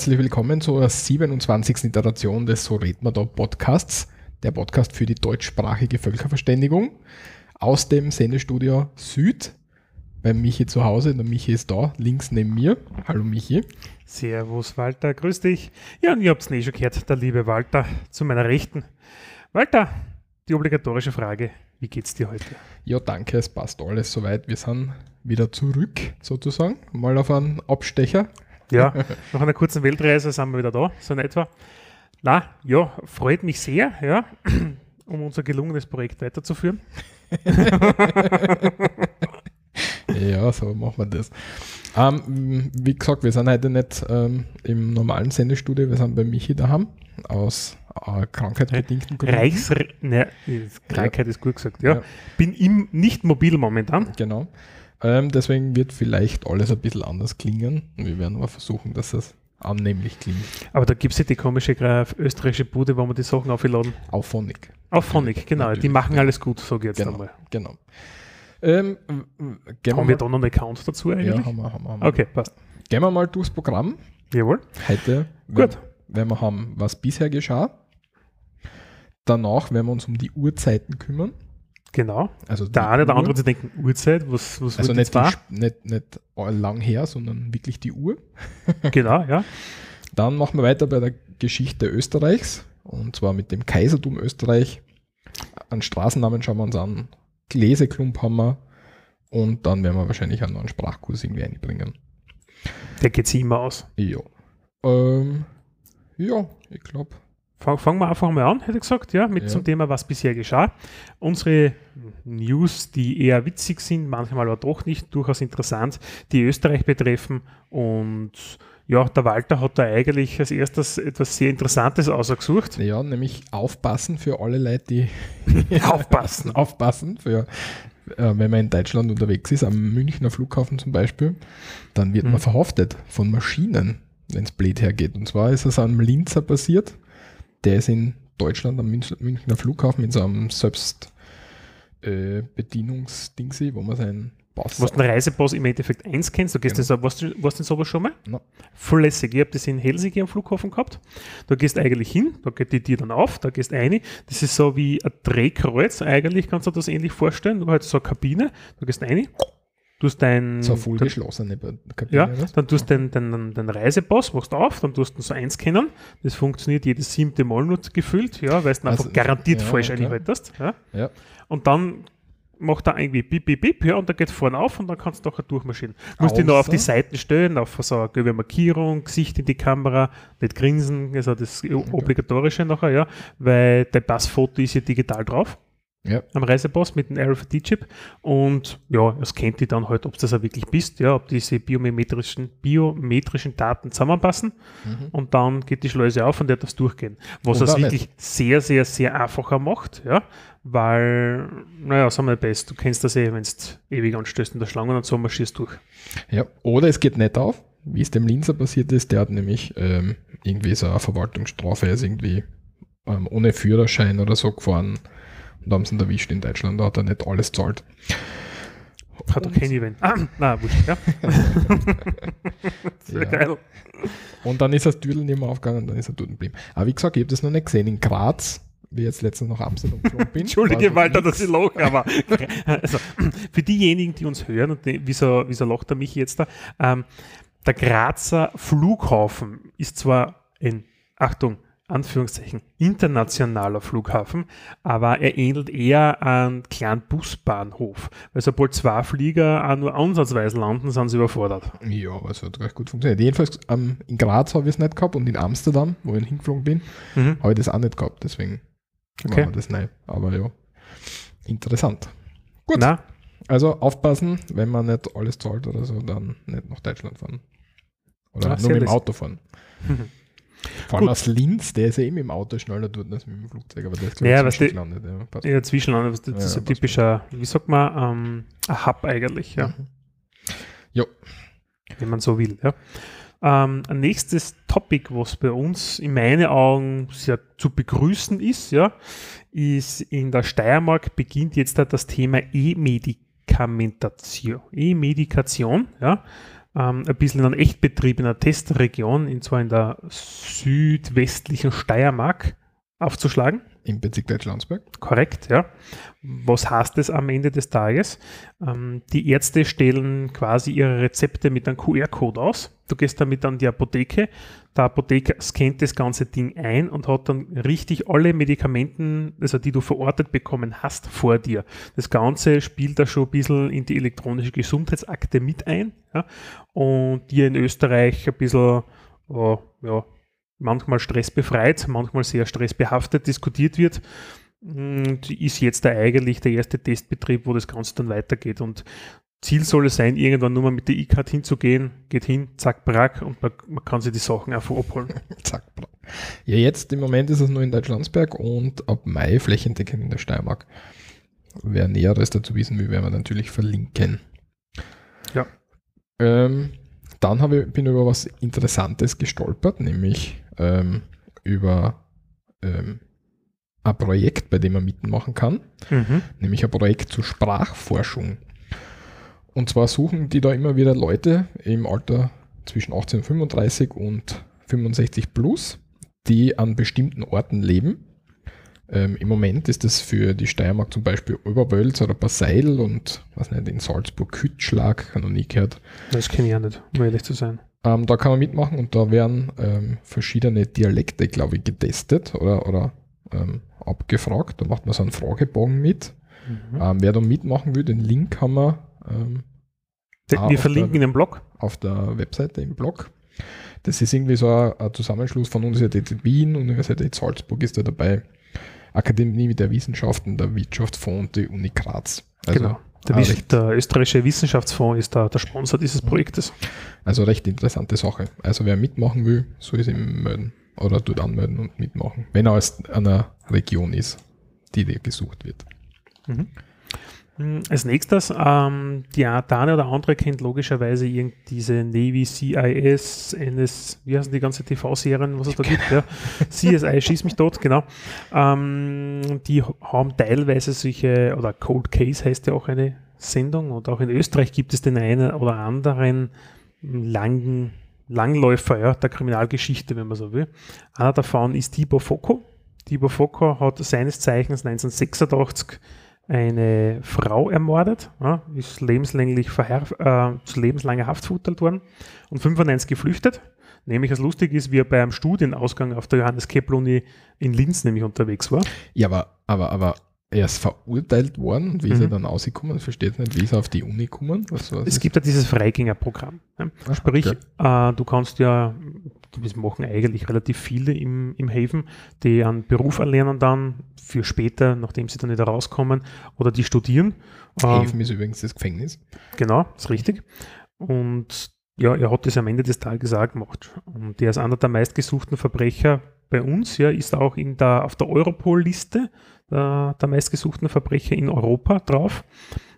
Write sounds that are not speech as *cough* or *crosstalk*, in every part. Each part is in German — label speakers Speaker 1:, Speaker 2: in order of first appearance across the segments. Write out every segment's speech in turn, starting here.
Speaker 1: herzlich willkommen zur 27. Iteration des So red man da Podcasts, der Podcast für die deutschsprachige Völkerverständigung aus dem Sendestudio Süd bei Michi zu Hause. Der Michi ist da, links neben mir. Hallo Michi.
Speaker 2: Servus Walter, grüß dich. Ja, und ihr habt es eh schon gehört, der liebe Walter zu meiner Rechten. Walter, die obligatorische Frage, wie geht's dir heute?
Speaker 1: Ja, danke, es passt alles soweit. Wir sind wieder zurück, sozusagen, mal auf einen Abstecher.
Speaker 2: Ja, *laughs* nach einer kurzen Weltreise sind wir wieder da, so in etwa. Na, ja, freut mich sehr, ja, *clears throat* um unser gelungenes Projekt weiterzuführen. *laughs*
Speaker 1: ja, so machen wir das. Ähm, wie gesagt, wir sind heute nicht ähm, im normalen Sendestudio, wir sind bei Michi daheim aus äh, krankheitsbedingten
Speaker 2: Gründen. Reichs ne, Krankheit ja. ist gut gesagt, ja. ja. Bin im, nicht mobil momentan.
Speaker 1: Genau. Ähm, deswegen wird vielleicht alles ein bisschen anders klingen. Wir werden aber versuchen, dass es annehmlich klingt.
Speaker 2: Aber da gibt es ja die komische österreichische Bude, wo man die Sachen aufladen.
Speaker 1: Auf Phonic.
Speaker 2: Auf Phonic, genau. Natürlich. Die machen alles gut, sage ich jetzt
Speaker 1: genau,
Speaker 2: einmal.
Speaker 1: Genau.
Speaker 2: Ähm, haben wir da noch einen Account dazu eigentlich?
Speaker 1: Ja, haben wir, haben wir. Haben wir.
Speaker 2: Okay, passt.
Speaker 1: Gehen wir mal durchs Programm.
Speaker 2: Jawohl.
Speaker 1: Heute,
Speaker 2: Gut.
Speaker 1: Wenn wir haben, was bisher geschah. Danach werden wir uns um die Uhrzeiten kümmern.
Speaker 2: Genau.
Speaker 1: Also
Speaker 2: der eine oder andere, sie denken, Uhrzeit, was, was
Speaker 1: Also nicht, die, nicht, nicht lang her, sondern wirklich die Uhr. *laughs*
Speaker 2: genau, ja.
Speaker 1: Dann machen wir weiter bei der Geschichte Österreichs und zwar mit dem Kaisertum Österreich. An Straßennamen schauen wir uns an. Gläseklump haben wir und dann werden wir wahrscheinlich einen neuen Sprachkurs irgendwie einbringen.
Speaker 2: Der geht sich immer aus.
Speaker 1: Ja. Ähm, ja, ich glaube,
Speaker 2: Fangen wir einfach mal an, hätte ich gesagt, ja, mit ja. zum Thema, was bisher geschah. Unsere News, die eher witzig sind, manchmal aber doch nicht, durchaus interessant, die Österreich betreffen. Und ja, der Walter hat da eigentlich als erstes etwas sehr Interessantes ausgesucht.
Speaker 1: Ja, nämlich aufpassen für alle Leute,
Speaker 2: die *laughs* aufpassen. *laughs*
Speaker 1: aufpassen für äh, wenn man in Deutschland unterwegs ist, am Münchner Flughafen zum Beispiel, dann wird mhm. man verhaftet von Maschinen, wenn es blöd hergeht. Und zwar ist es am Linzer passiert der ist in Deutschland am Münchner Flughafen mit so einem Selbstbedienungsdingsi, äh, wo man seinen
Speaker 2: Pass. Was den Reisepass im Endeffekt eins kennst, du gehst genau. das, warst, du, warst du sowas schon mal?
Speaker 1: No.
Speaker 2: Voll lässig. Ich habe das in Helsinki am Flughafen gehabt. Da gehst du eigentlich hin, da geht die Tür dann auf, da gehst du rein. Das ist so wie ein Drehkreuz. Eigentlich kannst du das ähnlich vorstellen. Du hast so eine Kabine, da gehst du rein, tust dein.
Speaker 1: So voll geschlossene
Speaker 2: Kabine. Ja, dann tust du deinen dein, dein Reisepass, machst auf, dann tust du so eins kennen. Das funktioniert jedes siebte Mal nur gefüllt, ja, weil du einfach also, garantiert ja, falsch einhaltest. Ja.
Speaker 1: ja.
Speaker 2: Und dann macht er irgendwie bip, bip, bip, ja, und dann geht vorne auf und dann kannst du nachher durchmarschieren. Du musst dich noch auf die Seiten stellen, auf so eine gelbe Markierung, Gesicht in die Kamera, nicht grinsen, also das Obligatorische nachher, ja, weil dein Passfoto ist ja digital drauf
Speaker 1: ja.
Speaker 2: am Reisepass mit dem RFID-Chip und ja, es kennt die dann halt, ob das auch wirklich bist, ja, ob diese biometrischen, biometrischen Daten zusammenpassen mhm. und dann geht die Schleuse auf und der darf durchgehen. Was es wirklich nicht. sehr, sehr, sehr einfacher macht, ja, weil, naja, sagen wir best, du kennst das eh, wenn du ewig anstößt in der Schlange und so marschierst durch.
Speaker 1: Ja, oder es geht nicht auf, wie es dem Linzer passiert ist, der hat nämlich ähm, irgendwie so eine Verwaltungsstrafe, er ist irgendwie ähm, ohne Führerschein oder so gefahren und haben sie ihn erwischt in Deutschland, da hat er nicht alles zahlt.
Speaker 2: Hat er kein Event. Ah, na, wurscht, ja. *laughs* Sehr ja. geil.
Speaker 1: Und dann ist das Düdel nicht mehr aufgegangen, dann ist er dort geblieben. Aber wie gesagt, ich habe das noch nicht gesehen. In Graz, wie ich jetzt letztens nach Amsterdam geflogen *laughs* bin.
Speaker 2: Entschuldige, Walter, dass ich lache, aber *laughs* also, für diejenigen, die uns hören und die, wieso, wieso lacht er mich jetzt da? Ähm, der Grazer Flughafen ist zwar ein, Achtung, Anführungszeichen internationaler Flughafen, aber er ähnelt eher einem kleinen Busbahnhof. Weil sobald zwei Flieger auch nur ansatzweise landen, sind sie überfordert.
Speaker 1: Ja, aber es hat recht gut funktioniert. Jedenfalls ähm, in Graz habe ich es nicht gehabt und in Amsterdam, wo ich hingeflogen bin, mhm. habe ich das auch nicht gehabt. Deswegen okay. war das neu. Aber ja, interessant. Gut. Na? Also aufpassen, wenn man nicht alles zahlt oder so, dann nicht nach Deutschland fahren. Oder Ach, nur mit dem Auto fahren. *laughs* Vor allem Gut. aus Linz, der ist ja eben im Auto schneller dort als mit dem Flugzeug, aber der ist
Speaker 2: glaube ich zwischenlandet. Ja, ja zwischenlandet, das ist ja, ein typischer, wie sagt man, ähm, ein Hub eigentlich, ja. Mhm.
Speaker 1: Jo.
Speaker 2: Wenn man so will, ja. Ähm, ein nächstes Topic, was bei uns in meinen Augen sehr zu begrüßen ist, ja, ist in der Steiermark beginnt jetzt das Thema E-Medikamentation. E-Medikation, ja, ähm, ein bisschen in einem Echtbetrieb in einer Testregion, und zwar in der südwestlichen Steiermark aufzuschlagen.
Speaker 1: Im Bezirk Deutschlandsberg.
Speaker 2: Korrekt, ja. Was heißt das am Ende des Tages? Ähm, die Ärzte stellen quasi ihre Rezepte mit einem QR-Code aus. Du gehst damit an die Apotheke. Der Apotheker scannt das ganze Ding ein und hat dann richtig alle Medikamenten, also die du verortet bekommen hast, vor dir. Das Ganze spielt da schon ein bisschen in die elektronische Gesundheitsakte mit ein ja, und dir in Österreich ein bisschen, oh, ja, manchmal stressbefreit, manchmal sehr stressbehaftet diskutiert wird. Und ist jetzt da eigentlich der erste Testbetrieb, wo das Ganze dann weitergeht. Und Ziel soll es sein, irgendwann nur mal mit der E-Card hinzugehen, geht hin, zack, brack und man, man, kann sich die Sachen einfach abholen. *laughs* zack, brack.
Speaker 1: Ja, jetzt im Moment ist es nur in Deutschlandsberg und ab Mai flächendeckend in der Steiermark. Wer Näheres dazu wissen will, werden wir natürlich verlinken.
Speaker 2: Ja.
Speaker 1: Ähm, dann ich, bin ich über was Interessantes gestolpert, nämlich ähm, über ähm, ein Projekt, bei dem man mitmachen kann, mhm. nämlich ein Projekt zur Sprachforschung. Und zwar suchen die da immer wieder Leute im Alter zwischen 18 und 35 und 65 plus, die an bestimmten Orten leben. Ähm, Im Moment ist das für die Steiermark zum Beispiel Oberwölz oder Basseil und was nicht, in Salzburg Kütschlag, habe noch nie gehört.
Speaker 2: Das kenne ich ja nicht, um ehrlich zu sein.
Speaker 1: Ähm, da kann man mitmachen und da werden ähm, verschiedene Dialekte, glaube ich, getestet oder, oder ähm, abgefragt. Da macht man so einen Fragebogen mit. Mhm. Ähm, wer da mitmachen will, den Link haben wir. Ähm,
Speaker 2: wir verlinken in dem Blog.
Speaker 1: Auf der Webseite im Blog. Das ist irgendwie so ein, ein Zusammenschluss von Universität Wien, Universität Salzburg ist da dabei, Akademie der Wissenschaften, der Wirtschaftsfonds und die Uni Graz.
Speaker 2: Also genau. Der, ah, der, österreichische Wissenschaftsfonds ist da der Sponsor dieses Projektes.
Speaker 1: Also recht interessante Sache. Also wer mitmachen will, soll sich melden oder dort anmelden und mitmachen, wenn er aus einer Region ist, die dir gesucht wird.
Speaker 2: Mhm. Hm, als nächstes, ähm, die eine oder andere kennt logischerweise diese Navy CIS, NS, wie heißen die ganze TV-Serien, was es da gibt? Ja. *laughs* CSI, schieß mich tot, genau. Ähm, die haben teilweise solche, oder Cold Case heißt ja auch eine Sendung, und auch in Österreich gibt es den einen oder anderen langen Langläufer ja, der Kriminalgeschichte, wenn man so will. Einer davon ist Tibor Foko. Tibor Foko hat seines Zeichens 1986 eine Frau ermordet, ja, ist lebenslänglich äh, zu lebenslanger Haft verurteilt worden und 95 geflüchtet. Nämlich, was lustig ist, wie er beim Studienausgang auf der Johannes Kepler Uni in Linz nämlich unterwegs war.
Speaker 1: Ja, aber, aber, aber er ist verurteilt worden wie ist mhm. er dann ausgekommen? Ich verstehe nicht, wie ist er auf die Uni gekommen?
Speaker 2: Was, was es gibt ja dieses Freigängerprogramm. Ne? Ach, Sprich, okay. äh, du kannst ja, das machen eigentlich relativ viele im, im Haven, die einen Beruf erlernen dann für später, nachdem sie dann wieder rauskommen oder die studieren.
Speaker 1: Haven ähm, ist übrigens das Gefängnis.
Speaker 2: Genau, ist richtig. Und ja, er hat das am Ende des Tages auch gemacht. Und er ist einer der meistgesuchten Verbrecher bei uns, ja, ist auch in der, auf der Europol-Liste der, der meistgesuchten Verbrecher in Europa drauf.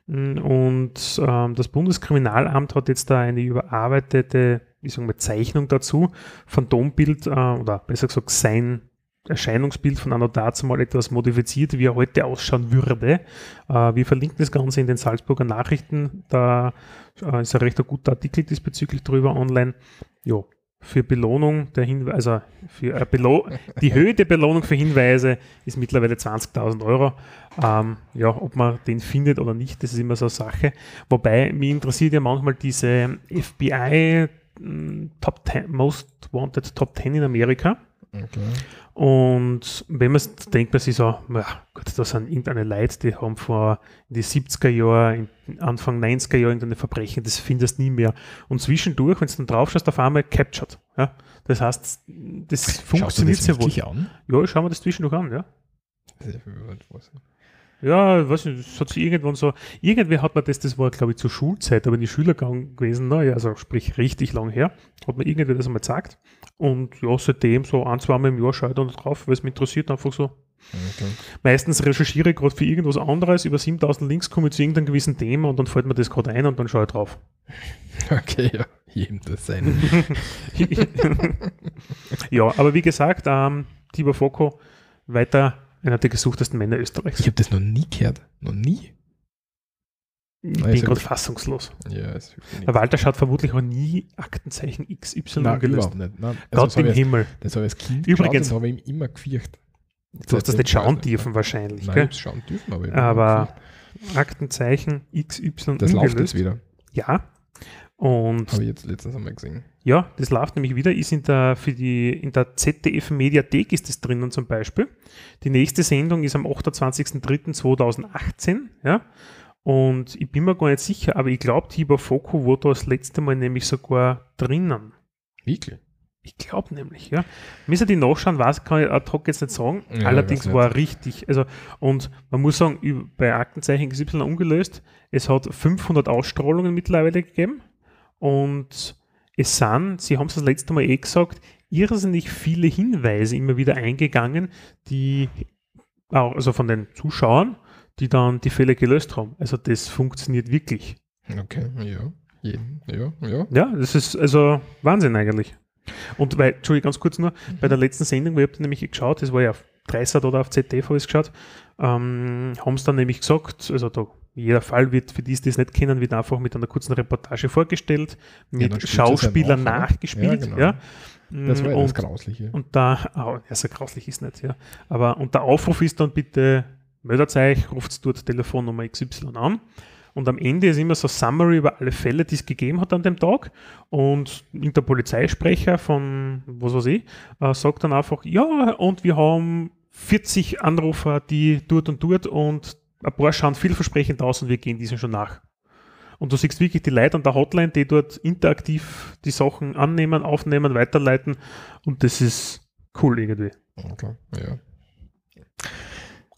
Speaker 2: Und ähm, das Bundeskriminalamt hat jetzt da eine überarbeitete wie sagen wir, Zeichnung dazu, Phantombild äh, oder besser gesagt sein Erscheinungsbild von Anno mal etwas modifiziert, wie er heute ausschauen würde. Äh, wir verlinken das Ganze in den Salzburger Nachrichten. Da äh, ist ein recht guter Artikel diesbezüglich drüber online. Ja, für Belohnung der Hinweise, also für äh, Belo *laughs* die Höhe der Belohnung für Hinweise ist mittlerweile 20.000 Euro. Ähm, ja, ob man den findet oder nicht, das ist immer so eine Sache. Wobei mich interessiert ja manchmal diese FBI Top 10, Most Wanted Top 10 in Amerika. Okay. Und wenn man denkt, man sich so, ja, Gott, das sind irgendeine Leute, die haben vor in die 70er Jahre, Anfang 90er Jahre irgendeine Verbrechen, das findest du nie mehr. Und zwischendurch, wenn du dann drauf schaust, auf einmal captured. Ja? Das heißt, das funktioniert sehr wohl. An? Ja, schauen wir das zwischendurch an, ja. Ja, weiß nicht, das hat sich irgendwann so, irgendwer hat man das, das war glaube ich zur Schulzeit, aber in die Schülergang gewesen, ne, also sprich richtig lang her, hat mir irgendwer das einmal gesagt und ja, seitdem so ein, zwei Mal im Jahr schaue ich dann drauf, weil es mich interessiert einfach so. Okay. Meistens recherchiere ich gerade für irgendwas anderes, über 7000 Links komme ich zu irgendeinem gewissen Thema und dann fällt mir das gerade ein und dann schaue ich drauf. *laughs*
Speaker 1: Okay, ja. Jedem das sein. *laughs*
Speaker 2: ja, aber wie gesagt, ähm, Tibor Foko weiter einer der gesuchtesten Männer Österreichs.
Speaker 1: Ich habe das noch nie gehört. Noch nie.
Speaker 2: Ich Nein, bin gerade fassungslos.
Speaker 1: Ja,
Speaker 2: Der Walter schaut vermutlich auch nie Aktenzeichen XY
Speaker 1: Nein, gelöst. Nicht. Nein,
Speaker 2: Gott im Himmel.
Speaker 1: Das habe ich als Kind
Speaker 2: Übrigens
Speaker 1: habe ich ihm immer gefürchtet.
Speaker 2: Du hast das nicht schauen dürfen wahrscheinlich.
Speaker 1: Nein, gell? schauen dürfen, aber,
Speaker 2: aber Aktenzeichen XY
Speaker 1: Das läuft jetzt wieder.
Speaker 2: Ja. Und
Speaker 1: habe ich jetzt letztens einmal gesehen.
Speaker 2: Ja, das läuft nämlich wieder. Ist in der, für die, in der ZDF Mediathek ist das drinnen zum Beispiel. Die nächste Sendung ist am 28.03.2018. Ja. Und ich bin mir gar nicht sicher, aber ich glaube, Tibor Foko war da das letzte Mal nämlich sogar drinnen.
Speaker 1: Wirklich?
Speaker 2: Ich glaube nämlich, ja. Müssen die nachschauen, was kann ich ad hoc jetzt nicht sagen. Ja, Allerdings war richtig. Also, und man muss sagen, bei Aktenzeichen XY ungelöst, es hat 500 Ausstrahlungen mittlerweile gegeben. Und es sind, Sie haben es das letzte Mal eh gesagt, irrsinnig viele Hinweise immer wieder eingegangen, die auch, also von den Zuschauern, die dann die Fälle gelöst haben. Also das funktioniert wirklich.
Speaker 1: Okay, ja. Ja, ja.
Speaker 2: Ja, das ist also Wahnsinn eigentlich. Und weil, Entschuldigung, ganz kurz nur, mhm. bei der letzten Sendung, wo ich nämlich geschaut, das war ja auf 30 oder auf ZDF habe ich es geschaut, ähm, haben sie dann nämlich gesagt, also da jeder Fall wird, für die, die es nicht kennen, wird einfach mit einer kurzen Reportage vorgestellt, mit ja, Schauspielern ja nachgespielt. Ja, genau. ja.
Speaker 1: Das war ja und, das Grausliche.
Speaker 2: Und da, oh, ja, so grauslich ist nicht, ja. Aber, und der Aufruf ist dann bitte meldet euch, ruft dort Telefonnummer XY an. Und am Ende ist immer so Summary über alle Fälle, die es gegeben hat an dem Tag. Und der Polizeisprecher von, was weiß ich, äh, sagt dann einfach, ja, und wir haben 40 Anrufer, die dort und dort und ein paar schauen vielversprechend aus und wir gehen diesen schon nach. Und du siehst wirklich die Leute an der Hotline, die dort interaktiv die Sachen annehmen, aufnehmen, weiterleiten. Und das ist cool irgendwie.
Speaker 1: Okay, ja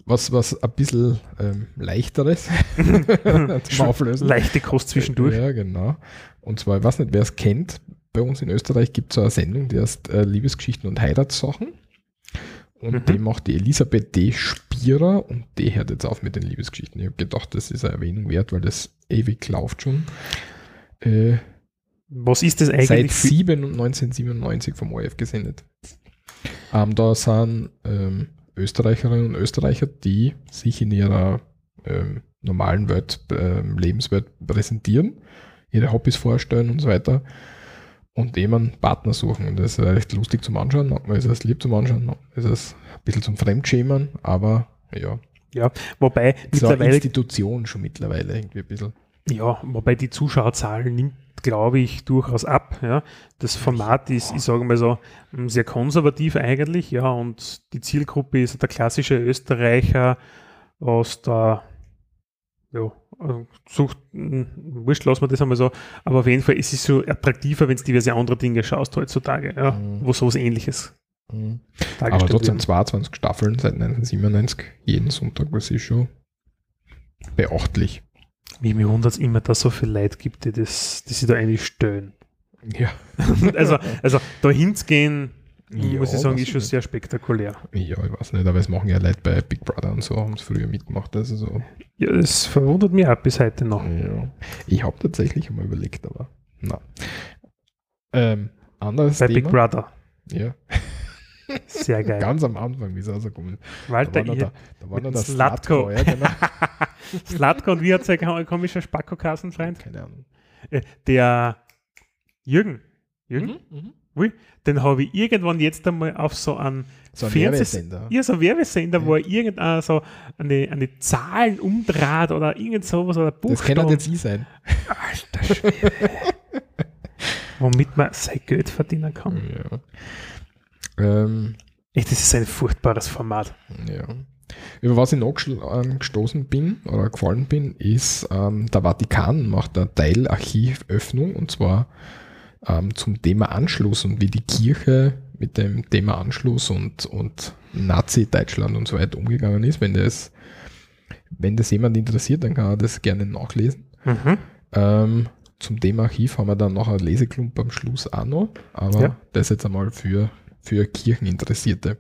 Speaker 1: was, was ein bisschen ähm, leichteres *laughs*
Speaker 2: zum Auflösen. Leichte Kost zwischendurch.
Speaker 1: Ja, genau. Und zwar, ich weiß nicht, wer es kennt, bei uns in Österreich gibt es so eine Sendung, die heißt äh, Liebesgeschichten und Heiratssachen. Und mhm. die macht die Elisabeth D. Spierer und die hört jetzt auf mit den Liebesgeschichten. Ich habe gedacht, das ist eine Erwähnung wert, weil das ewig läuft schon.
Speaker 2: Äh, Was ist das eigentlich?
Speaker 1: Seit 7 1997 vom ORF gesendet. Ähm, da sind ähm, Österreicherinnen und Österreicher, die sich in ihrer ähm, normalen Welt, äh, Lebenswelt präsentieren, ihre Hobbys vorstellen und so weiter und eben Partner suchen. Und das ist recht lustig zum Anschauen, manchmal ist es lieb zum Anschauen, manchmal ist es ein bisschen zum Fremdschämen, aber ja.
Speaker 2: Ja, wobei
Speaker 1: mittlerweile. Eine Institution schon mittlerweile irgendwie ein bisschen.
Speaker 2: Ja, wobei die Zuschauerzahl nimmt glaube ich, durchaus ab. Ja. Das Format ist, ich sage mal so, mm, sehr konservativ eigentlich, ja, und die Zielgruppe ist der klassische Österreicher aus der, ja, sucht, mm, wurscht, lassen wir das einmal so, aber auf jeden Fall ist es so attraktiver, wenn du diverse andere Dinge schaust heutzutage, ja, mhm. wo sowas ähnliches
Speaker 1: mhm. Aber trotzdem 22 Staffeln seit 1997, jeden Sonntag, was ist schon beachtlich.
Speaker 2: Wie mir wundert es immer, dass es so viel Leute gibt, die, das, die sich da eigentlich stören.
Speaker 1: Ja. *laughs*
Speaker 2: also, also da hinzugehen, ja, muss ich sagen, ist schon sehr spektakulär.
Speaker 1: Ja, ich weiß nicht, aber es machen ja Leute bei Big Brother und so, haben es früher mitgemacht. Also so.
Speaker 2: Ja, das verwundert mich auch bis heute noch.
Speaker 1: Ja. Ich habe tatsächlich einmal überlegt, aber na. Ähm, anderes
Speaker 2: bei Thema. Big Brother.
Speaker 1: Ja. *laughs*
Speaker 2: Sehr geil.
Speaker 1: Ganz am Anfang, wie es rausgekommen
Speaker 2: ist. Walter,
Speaker 1: da war da, war noch der
Speaker 2: Slatko. Ja, genau. *laughs* Slatko und wie hat sein komischer Spacko-Kassenfreund?
Speaker 1: Keine Ahnung.
Speaker 2: Äh, der Jürgen. Jürgen? Mhm, mh. Ui, den habe ich irgendwann jetzt einmal auf so einen
Speaker 1: so ein Fernsehsender.
Speaker 2: Ja, so ein Werbesender, ja. wo er irgendeine so eine, eine Zahlen umdraht oder irgend sowas oder
Speaker 1: Buchstaben. Das kann nicht Sie sein.
Speaker 2: Alter Schwede. *laughs* Womit man sein Geld verdienen kann.
Speaker 1: Ja. Ähm,
Speaker 2: Echt, das ist ein furchtbares Format.
Speaker 1: Ja. Über was ich noch ähm, gestoßen bin oder gefallen bin, ist, ähm, der Vatikan macht eine Teilarchivöffnung und zwar ähm, zum Thema Anschluss und wie die Kirche mit dem Thema Anschluss und, und Nazi-Deutschland und so weiter umgegangen ist. Wenn das, wenn das jemand interessiert, dann kann er das gerne nachlesen. Mhm. Ähm, zum Thema Archiv haben wir dann noch ein Leseklump am Schluss auch noch, aber ja. das jetzt einmal für für Kircheninteressierte.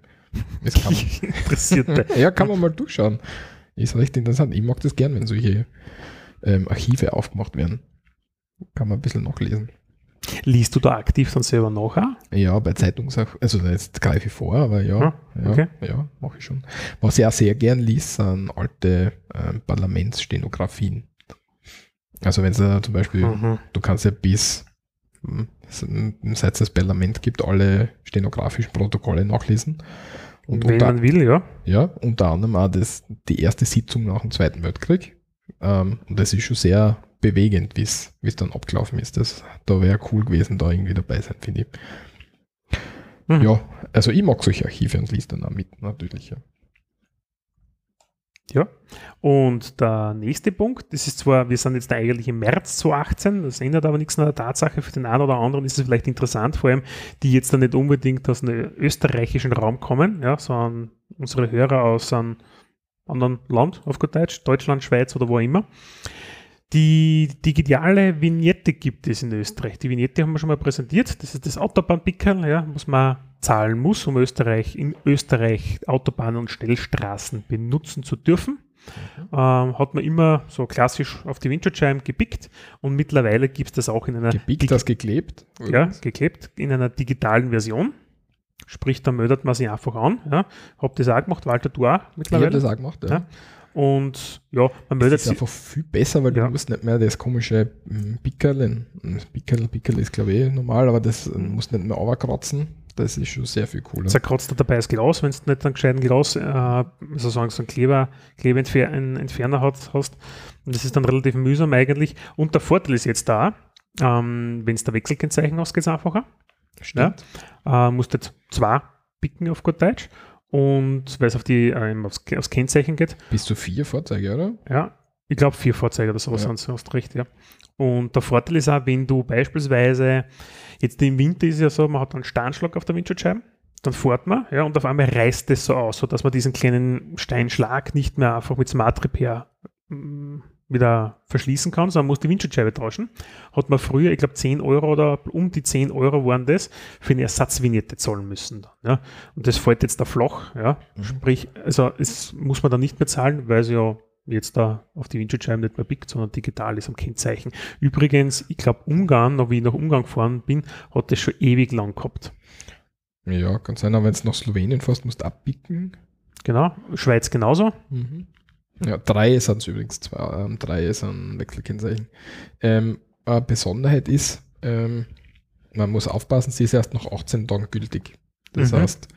Speaker 2: Kann Interessierte. *laughs*
Speaker 1: ja, kann man mal durchschauen. Ist recht interessant. Ich mag das gern, wenn solche ähm, Archive aufgemacht werden. Kann man ein bisschen nachlesen.
Speaker 2: Liest du da aktiv dann selber nachher?
Speaker 1: Ja, bei Zeitungssachen, also jetzt greife ich vor, aber ja, ah, okay. ja, ja mache ich schon. Was ich auch sehr gern liest, sind alte äh, Parlamentsstenografien. Also wenn es äh, zum Beispiel, mhm. du kannst ja bis hm, seit es das Parlament gibt, alle stenografischen Protokolle nachlesen.
Speaker 2: Und wenn unter, man will, ja.
Speaker 1: Ja, unter anderem auch das, die erste Sitzung nach dem Zweiten Weltkrieg. Ähm, und das ist schon sehr bewegend, wie es dann abgelaufen ist. Das, da wäre cool gewesen, da irgendwie dabei sein, finde ich. Mhm. Ja, also ich mag solche Archive und liest dann auch mit, natürlich. Ja.
Speaker 2: Ja, und der nächste Punkt, das ist zwar, wir sind jetzt eigentlich im März 2018, das ändert aber nichts an der Tatsache, für den einen oder anderen ist es vielleicht interessant, vor allem die jetzt dann nicht unbedingt aus einem österreichischen Raum kommen, ja, sondern unsere Hörer aus einem anderen Land, auf gut Deutsch, Deutschland, Schweiz oder wo immer. Die digitale Vignette gibt es in Österreich. Die Vignette haben wir schon mal präsentiert. Das ist das Autobahnpickerl, ja, was man zahlen muss, um Österreich, in Österreich Autobahnen und Schnellstraßen benutzen zu dürfen. Mhm. Ähm, hat man immer so klassisch auf die Windschutzscheiben gepickt und mittlerweile gibt es das auch in einer.
Speaker 1: Gepickt, das geklebt?
Speaker 2: Ja, geklebt in einer digitalen Version. Sprich, da mödert man sich einfach an. Ja. Hab das auch gemacht, Walter, du auch
Speaker 1: mittlerweile. Ich habe das auch gemacht, ja. ja.
Speaker 2: Und ja, man meldet
Speaker 1: sich. Das ist einfach viel besser, weil ja. du musst nicht mehr das komische hm, Pickerl, Pickerl, Pickerl ist glaube ich normal, aber das hm, musst nicht mehr runterkratzen. Das ist schon sehr viel cooler.
Speaker 2: Zerkratzt da dabei das Glas, wenn du nicht einen gescheiten Glas, äh, sozusagen so einen Kleber, Klebeentferner hast, hast. Und das ist dann relativ mühsam eigentlich. Und der Vorteil ist jetzt da, ähm, wenn es der Wechselkennzeichen hast, geht es einfacher. Stimmt. Ja? Äh, musst jetzt zwei picken auf gut Deutsch und weil es auf die, ähm, aufs, aufs, Kennzeichen geht.
Speaker 1: Bis zu vier Fahrzeuge, oder?
Speaker 2: Ja, ich glaube vier Fahrzeuge oder sowas ja. sind, hast recht, ja. Und der Vorteil ist auch, wenn du beispielsweise, jetzt im Winter ist ja so, man hat einen Steinschlag auf der Windschutzscheibe, dann fährt man, ja, und auf einmal reißt es so aus, sodass man diesen kleinen Steinschlag nicht mehr einfach mit Smart Repair mm, wieder verschließen kann, sondern muss die Windschutzscheibe tauschen. Hat man früher, ich glaube 10 Euro oder um die 10 Euro waren das, für eine Ersatzvignette zahlen müssen. Ja. Und das fällt jetzt da flach. Ja. Mhm. Sprich, also es muss man dann nicht mehr zahlen, weil es ja jetzt da auf die Windschutzscheibe nicht mehr pickt, sondern digital ist am Kennzeichen. Übrigens, ich glaube Ungarn, noch wie ich nach Ungarn gefahren bin, hat das schon ewig lang gehabt.
Speaker 1: Ja, kann sein, aber wenn es nach Slowenien fährst, musst du abpicken.
Speaker 2: Genau, Schweiz genauso. Mhm.
Speaker 1: Ja, drei sind es übrigens, zwei, ähm, drei sind Wechselkennzeichen. Ähm, eine Besonderheit ist, ähm, man muss aufpassen, sie ist erst nach 18 Tagen gültig. Das mhm. heißt,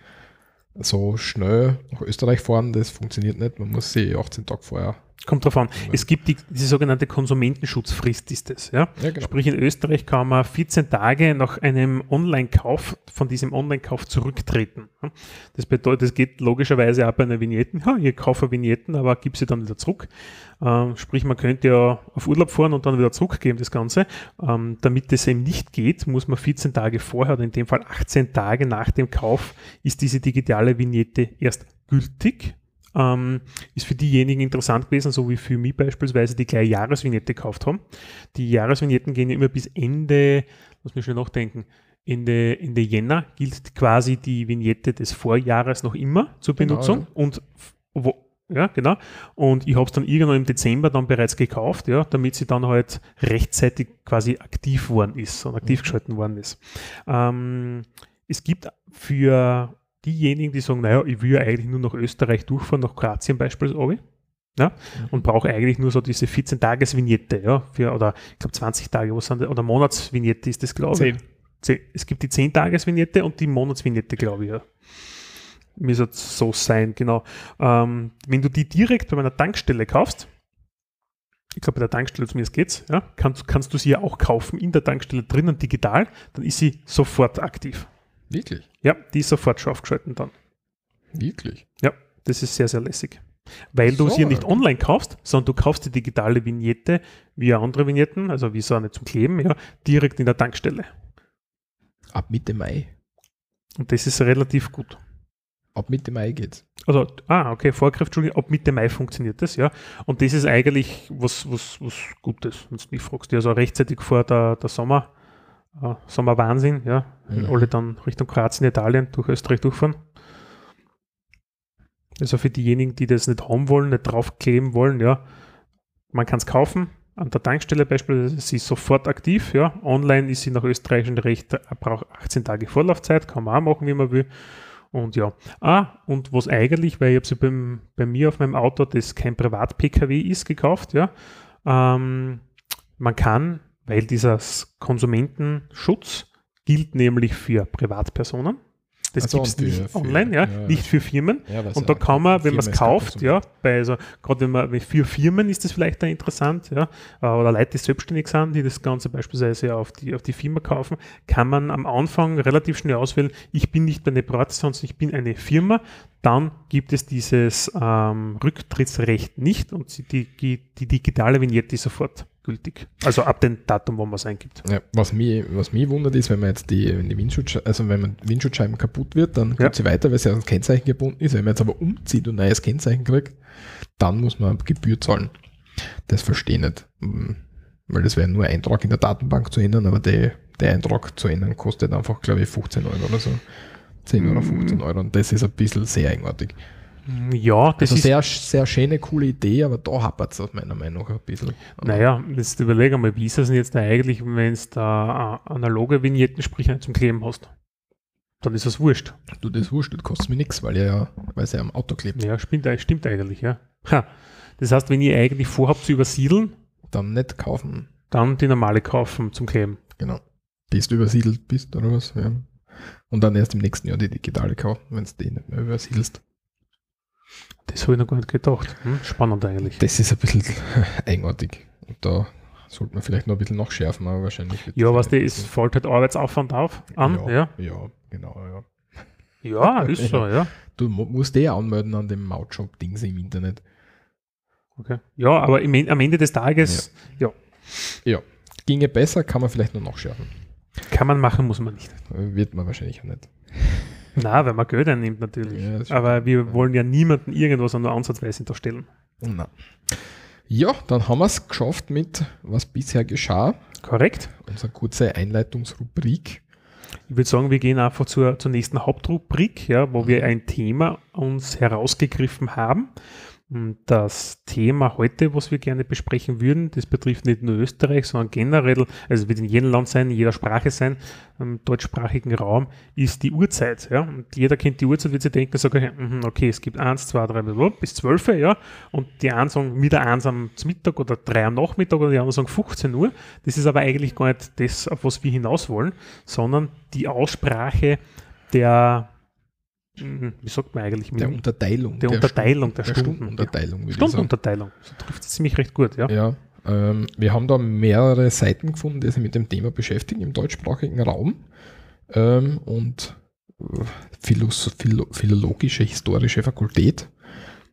Speaker 1: so schnell nach Österreich fahren, das funktioniert nicht. Man muss sie 18 Tage vorher
Speaker 2: Kommt drauf an. Es gibt die, die sogenannte Konsumentenschutzfrist, ist das. Ja? ja genau. Sprich, in Österreich kann man 14 Tage nach einem Online-Kauf von diesem Online-Kauf zurücktreten. Das bedeutet, es geht logischerweise auch bei einer Vignette. Ja, ich kaufe Vignetten, aber gib sie dann wieder zurück. Ähm, sprich, man könnte ja auf Urlaub fahren und dann wieder zurückgeben, das Ganze. Ähm, damit das eben nicht geht, muss man 14 Tage vorher oder in dem Fall 18 Tage nach dem Kauf ist diese digitale Vignette erst gültig ähm, ist für diejenigen interessant gewesen, so wie für mich beispielsweise, die gleich Jahresvignette gekauft haben. Die Jahresvignetten gehen ja immer bis Ende, muss mich schon nachdenken, Ende, Ende Jänner gilt quasi die Vignette des Vorjahres noch immer zur genau, Benutzung genau, ja. und wo, ja, genau. Und ich habe es dann irgendwann im Dezember dann bereits gekauft, ja, damit sie dann halt rechtzeitig quasi aktiv worden ist und aktiv mhm. geschalten worden ist. Ähm, es gibt für diejenigen, die sagen, naja, ich will ja eigentlich nur nach Österreich durchfahren, nach Kroatien beispielsweise, ja, mhm. und brauche eigentlich nur so diese 14-Tages-Vignette, ja, für, oder ich glaube 20 Tage, was sind oder Monatsvignette ist das, glaube ich. Zehn. Es gibt die 10-Tages-Vignette und die Monatsvignette, glaube ich, ja. Müsste so sein, genau. Ähm, wenn du die direkt bei meiner Tankstelle kaufst, ich glaube, bei der Tankstelle zumindest geht's, ja, kannst, kannst du sie ja auch kaufen in der Tankstelle drinnen digital, dann ist sie sofort aktiv.
Speaker 1: Wirklich?
Speaker 2: Ja, die ist sofort schon aufgeschalten dann.
Speaker 1: Wirklich?
Speaker 2: Ja, das ist sehr, sehr lässig. Weil du so, sie ja nicht online kaufst, sondern du kaufst die digitale Vignette wie andere Vignetten, also wie so eine zum Kleben, ja, direkt in der Tankstelle.
Speaker 1: Ab Mitte Mai.
Speaker 2: Und das ist relativ gut.
Speaker 1: Ab Mitte Mai geht's.
Speaker 2: Also, ah, okay, Vorgriff, Entschuldigung, ab Mitte Mai funktioniert das, ja. Und das ist eigentlich was, was, was Gutes, wenn du mich fragst. Also rechtzeitig vor der, der Sommer, äh, Sommerwahnsinn, ja. Wenn mhm. alle dann Richtung Kroatien, Italien, durch Österreich durchfahren. Also für diejenigen, die das nicht haben wollen, nicht draufkleben wollen, ja, man kann es kaufen, an der Tankstelle beispielsweise, sie ist sofort aktiv, ja. Online ist sie nach österreichischem Recht, äh, braucht 18 Tage Vorlaufzeit, kann man auch machen, wie man will. Und ja, ah, und was eigentlich, weil ich habe sie beim, bei mir auf meinem Auto, das kein Privat-Pkw ist, gekauft, ja. Ähm, man kann, weil dieser Konsumentenschutz gilt nämlich für Privatpersonen, das also gibt es nicht für, online, ja, ja, nicht für Firmen. Ja, und da kann man, wenn man es kauft, ja, bei also gerade wenn man für Firmen ist das vielleicht da interessant, ja, äh, oder Leute, die selbstständig sind, die das Ganze beispielsweise auf die, auf die Firma kaufen, kann man am Anfang relativ schnell auswählen, ich bin nicht bei einer Privat, sondern ich bin eine Firma. Dann gibt es dieses ähm, Rücktrittsrecht nicht und die, die, die digitale Vignette sofort gültig. Also ab dem Datum, wo man es eingibt.
Speaker 1: Ja, was, mich, was mich wundert ist, wenn man jetzt die, wenn die Windschutz, also wenn man Windschutzscheiben kaputt wird, dann ja. geht sie weiter, weil sie an das Kennzeichen gebunden ist. Wenn man jetzt aber umzieht und ein neues Kennzeichen kriegt, dann muss man Gebühr zahlen. Das verstehe ich nicht. Hm, weil das wäre nur ein Eintrag in der Datenbank zu ändern, aber der, der Eintrag zu ändern kostet einfach, glaube ich, 15 Euro oder so. 10 oder 15 Euro. Und das ist ein bisschen sehr eigenartig.
Speaker 2: Ja,
Speaker 1: das also ist sehr, sehr schöne, coole Idee, aber da hapert es aus meiner Meinung nach ein bisschen.
Speaker 2: Naja, jetzt überlege mal, wie ist das denn jetzt eigentlich, wenn es da analoge Vignetten, sprich zum Kleben hast? Dann ist das wurscht.
Speaker 1: Du, das wurscht, das kostet mir nichts, weil er ja, weil es ja am Auto klebt.
Speaker 2: Ja, stimmt, stimmt eigentlich, ja. Ha. Das heißt, wenn ihr eigentlich vorhabt zu übersiedeln,
Speaker 1: dann nicht kaufen.
Speaker 2: Dann die normale kaufen zum Kleben.
Speaker 1: Genau. Bis du übersiedelt bist oder was, ja. Und dann erst im nächsten Jahr die digitale kaufen, wenn du die nicht mehr übersiedelst.
Speaker 2: Das habe ich noch gar nicht gedacht. Hm? Spannend eigentlich.
Speaker 1: Das ist ein bisschen *laughs* eigenartig. Und da sollte man vielleicht noch ein bisschen nachschärfen, aber wahrscheinlich.
Speaker 2: Ja, was die ist, fällt halt Arbeitsaufwand auf an.
Speaker 1: Ja, ja. ja genau, ja.
Speaker 2: Ja, ist so, *laughs* ja.
Speaker 1: Du musst eh anmelden an dem Mautshop-Dings im Internet.
Speaker 2: Okay. Ja, aber im, am Ende des Tages, ja.
Speaker 1: ja. Ja. Ginge besser, kann man vielleicht noch nachschärfen.
Speaker 2: Kann man machen, muss man nicht.
Speaker 1: Wird man wahrscheinlich auch nicht.
Speaker 2: Na, wenn man Geld einnimmt natürlich. Ja, Aber wir wollen ja niemanden irgendwas an der Ansatzweise hinterstellen.
Speaker 1: Na. Ja, dann haben wir es geschafft mit was bisher geschah.
Speaker 2: Korrekt.
Speaker 1: Unsere kurze Einleitungsrubrik.
Speaker 2: Ich würde sagen, wir gehen einfach zur, zur nächsten Hauptrubrik, ja, wo wir ein Thema uns herausgegriffen haben. Das Thema heute, was wir gerne besprechen würden, das betrifft nicht nur Österreich, sondern generell, also wird in jedem Land sein, in jeder Sprache sein, im deutschsprachigen Raum, ist die Uhrzeit. Ja? Und jeder kennt die Uhrzeit, wird sich denken, sagen, mhm, okay, es gibt eins, zwei, drei, bis zwölf, ja, und die einen sagen wieder eins am Mittag oder drei am Nachmittag oder die anderen sagen 15 Uhr. Das ist aber eigentlich gar nicht das, auf was wir hinaus wollen, sondern die Aussprache der. Wie sagt man eigentlich?
Speaker 1: Der Unterteilung.
Speaker 2: Der, der Unterteilung der,
Speaker 1: der
Speaker 2: Stunden.
Speaker 1: Stundenunterteilung.
Speaker 2: Stundenunterteilung. So trifft es ziemlich recht gut, ja.
Speaker 1: Ja, ähm, wir haben da mehrere Seiten gefunden, die sich mit dem Thema beschäftigen im deutschsprachigen Raum. Ähm, und äh, Philos Philo Philologische Historische Fakultät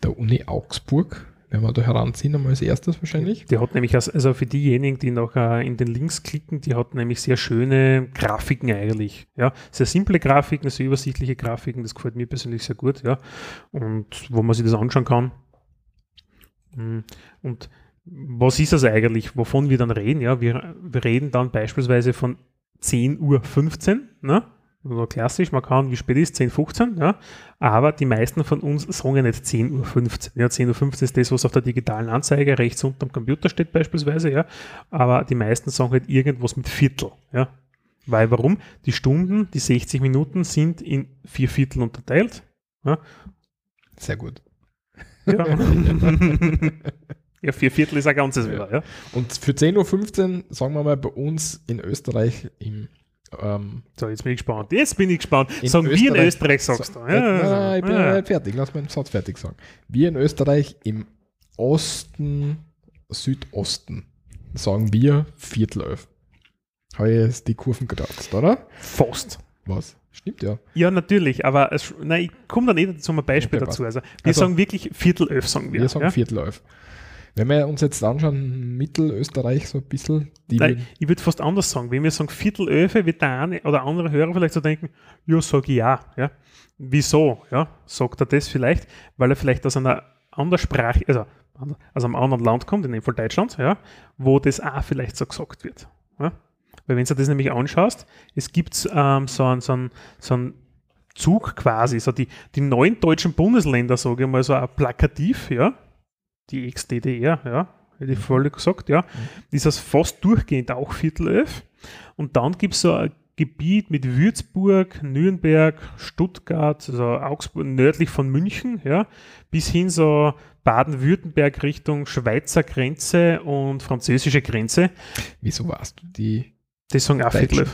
Speaker 1: der Uni Augsburg werden wir da heranziehen, einmal als erstes wahrscheinlich.
Speaker 2: Die hat nämlich, also für diejenigen, die noch äh, in den Links klicken, die hat nämlich sehr schöne Grafiken eigentlich. Ja, sehr simple Grafiken, sehr übersichtliche Grafiken, das gefällt mir persönlich sehr gut, ja. Und wo man sich das anschauen kann. Mm, und was ist das eigentlich, wovon wir dann reden? Ja, wir, wir reden dann beispielsweise von 10.15 Uhr, ne? Oder klassisch, man kann, wie spät ist, 10, 15, ja, aber die meisten von uns sagen ja nicht 10.15 Uhr. Ja, 10.15 Uhr ist das, was auf der digitalen Anzeige rechts unten am Computer steht beispielsweise, ja, aber die meisten sagen halt irgendwas mit Viertel, ja. Weil warum? Die Stunden, die 60 Minuten sind in vier Viertel unterteilt. Ja.
Speaker 1: Sehr gut.
Speaker 2: Ja. ja, vier Viertel ist ein ganzes wieder, ja.
Speaker 1: Und für 10.15 Uhr, sagen wir mal, bei uns in Österreich im
Speaker 2: ähm, so, jetzt bin ich gespannt. Jetzt bin ich gespannt. Sagen wir in Österreich, sagst du. Ja,
Speaker 1: nein, nein, ich bin ja. nicht fertig. Lass meinen Satz fertig sagen. Wir in Österreich im Osten, Südosten sagen wir Viertel elf. Habe ich jetzt die Kurven gedacht, oder?
Speaker 2: Fast.
Speaker 1: Was? Stimmt ja.
Speaker 2: Ja, natürlich, aber es, nein, ich komme da nicht zu einem Beispiel okay, dazu. Also, wir also, sagen wirklich Viertel elf, sagen wir.
Speaker 1: Wir sagen ja? Viertel elf. Wenn wir uns jetzt anschauen, Mittelösterreich so ein bisschen.
Speaker 2: Nein, ich würde fast anders sagen. Wenn wir sagen Viertelöfe, wird der eine oder andere Hörer vielleicht so denken, ja, sage ich ja, ja. Wieso? Ja, sagt er das vielleicht, weil er vielleicht aus einer anderen Sprache, also aus einem anderen Land kommt, in dem Fall Deutschland, ja, wo das auch vielleicht so gesagt wird. Ja? Weil wenn du das nämlich anschaust, es gibt ähm, so einen so so ein Zug quasi, so die, die neuen deutschen Bundesländer, sage ich mal, so Plakativ, ja, die Ex-DDR, ja, hätte ich vorhin gesagt, ja. Ist das fast durchgehend auch Viertel elf. Und dann gibt es so ein Gebiet mit Würzburg, Nürnberg, Stuttgart, also Augsburg, nördlich von München, ja, bis hin so Baden-Württemberg Richtung Schweizer Grenze und französische Grenze.
Speaker 1: Wieso warst du die?
Speaker 2: Das sagen auch Viertel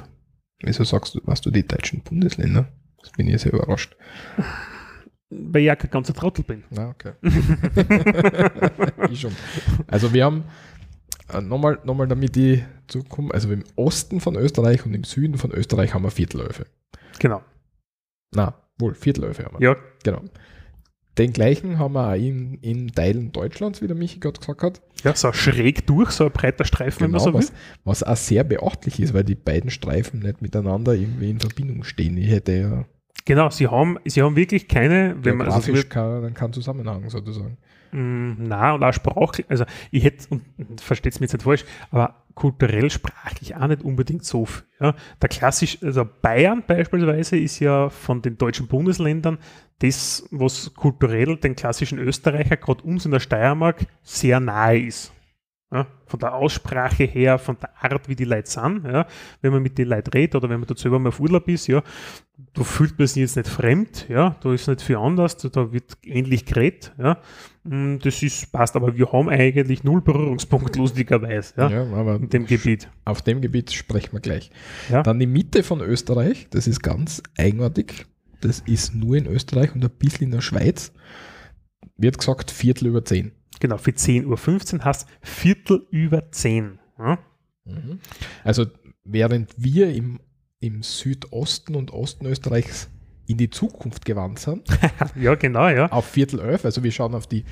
Speaker 1: Wieso sagst du, warst du die deutschen Bundesländer? Das bin ich sehr überrascht.
Speaker 2: Weil ich ja kein ganzer Trottel bin.
Speaker 1: Na, okay. ich schon. Also wir haben nochmal, nochmal damit ich zukomme, also im Osten von Österreich und im Süden von Österreich haben wir Viertelöfe.
Speaker 2: Genau.
Speaker 1: Na, wohl, Viertelöfe haben wir.
Speaker 2: Ja.
Speaker 1: Genau. Den gleichen haben wir auch in, in Teilen Deutschlands, wie der Michi gerade gesagt hat.
Speaker 2: Ja, so schräg durch, so ein breiter Streifen,
Speaker 1: genau,
Speaker 2: wenn man so
Speaker 1: was, was auch sehr beachtlich ist, weil die beiden Streifen nicht miteinander irgendwie in Verbindung stehen. Ich hätte ja.
Speaker 2: Genau, sie haben, sie haben wirklich keine,
Speaker 1: wenn man also keinen kein Zusammenhang sozusagen.
Speaker 2: Mm, na, und auch sprachlich, also ich hätte, und versteht es mir jetzt nicht falsch, aber kulturell sprachlich auch nicht unbedingt so viel. Ja. Der klassisch, also Bayern beispielsweise ist ja von den deutschen Bundesländern das, was kulturell den klassischen Österreicher, gerade uns in der Steiermark, sehr nahe ist. Ja, von der Aussprache her, von der Art, wie die Leute sind, ja, wenn man mit den Leuten redet oder wenn man dort selber mal auf Urlaub ist, ja, da fühlt man sich jetzt nicht fremd, ja, da ist nicht viel anders, da wird ähnlich geredet, ja, mm, das ist, passt, aber wir haben eigentlich null Berührungspunkt, *laughs* lustigerweise, ja, ja aber in dem Gebiet.
Speaker 1: Auf dem Gebiet sprechen wir gleich. Ja. Dann die Mitte von Österreich, das ist ganz eigenartig, das ist nur in Österreich und ein bisschen in der Schweiz, wird gesagt Viertel über zehn.
Speaker 2: Genau, für 10.15 Uhr hast Viertel über 10. Ja?
Speaker 1: Mhm. Also während wir im, im Südosten und Osten Österreichs in die Zukunft gewandt sind. *laughs*
Speaker 2: ja, genau, ja.
Speaker 1: Auf Viertel elf, also wir schauen auf die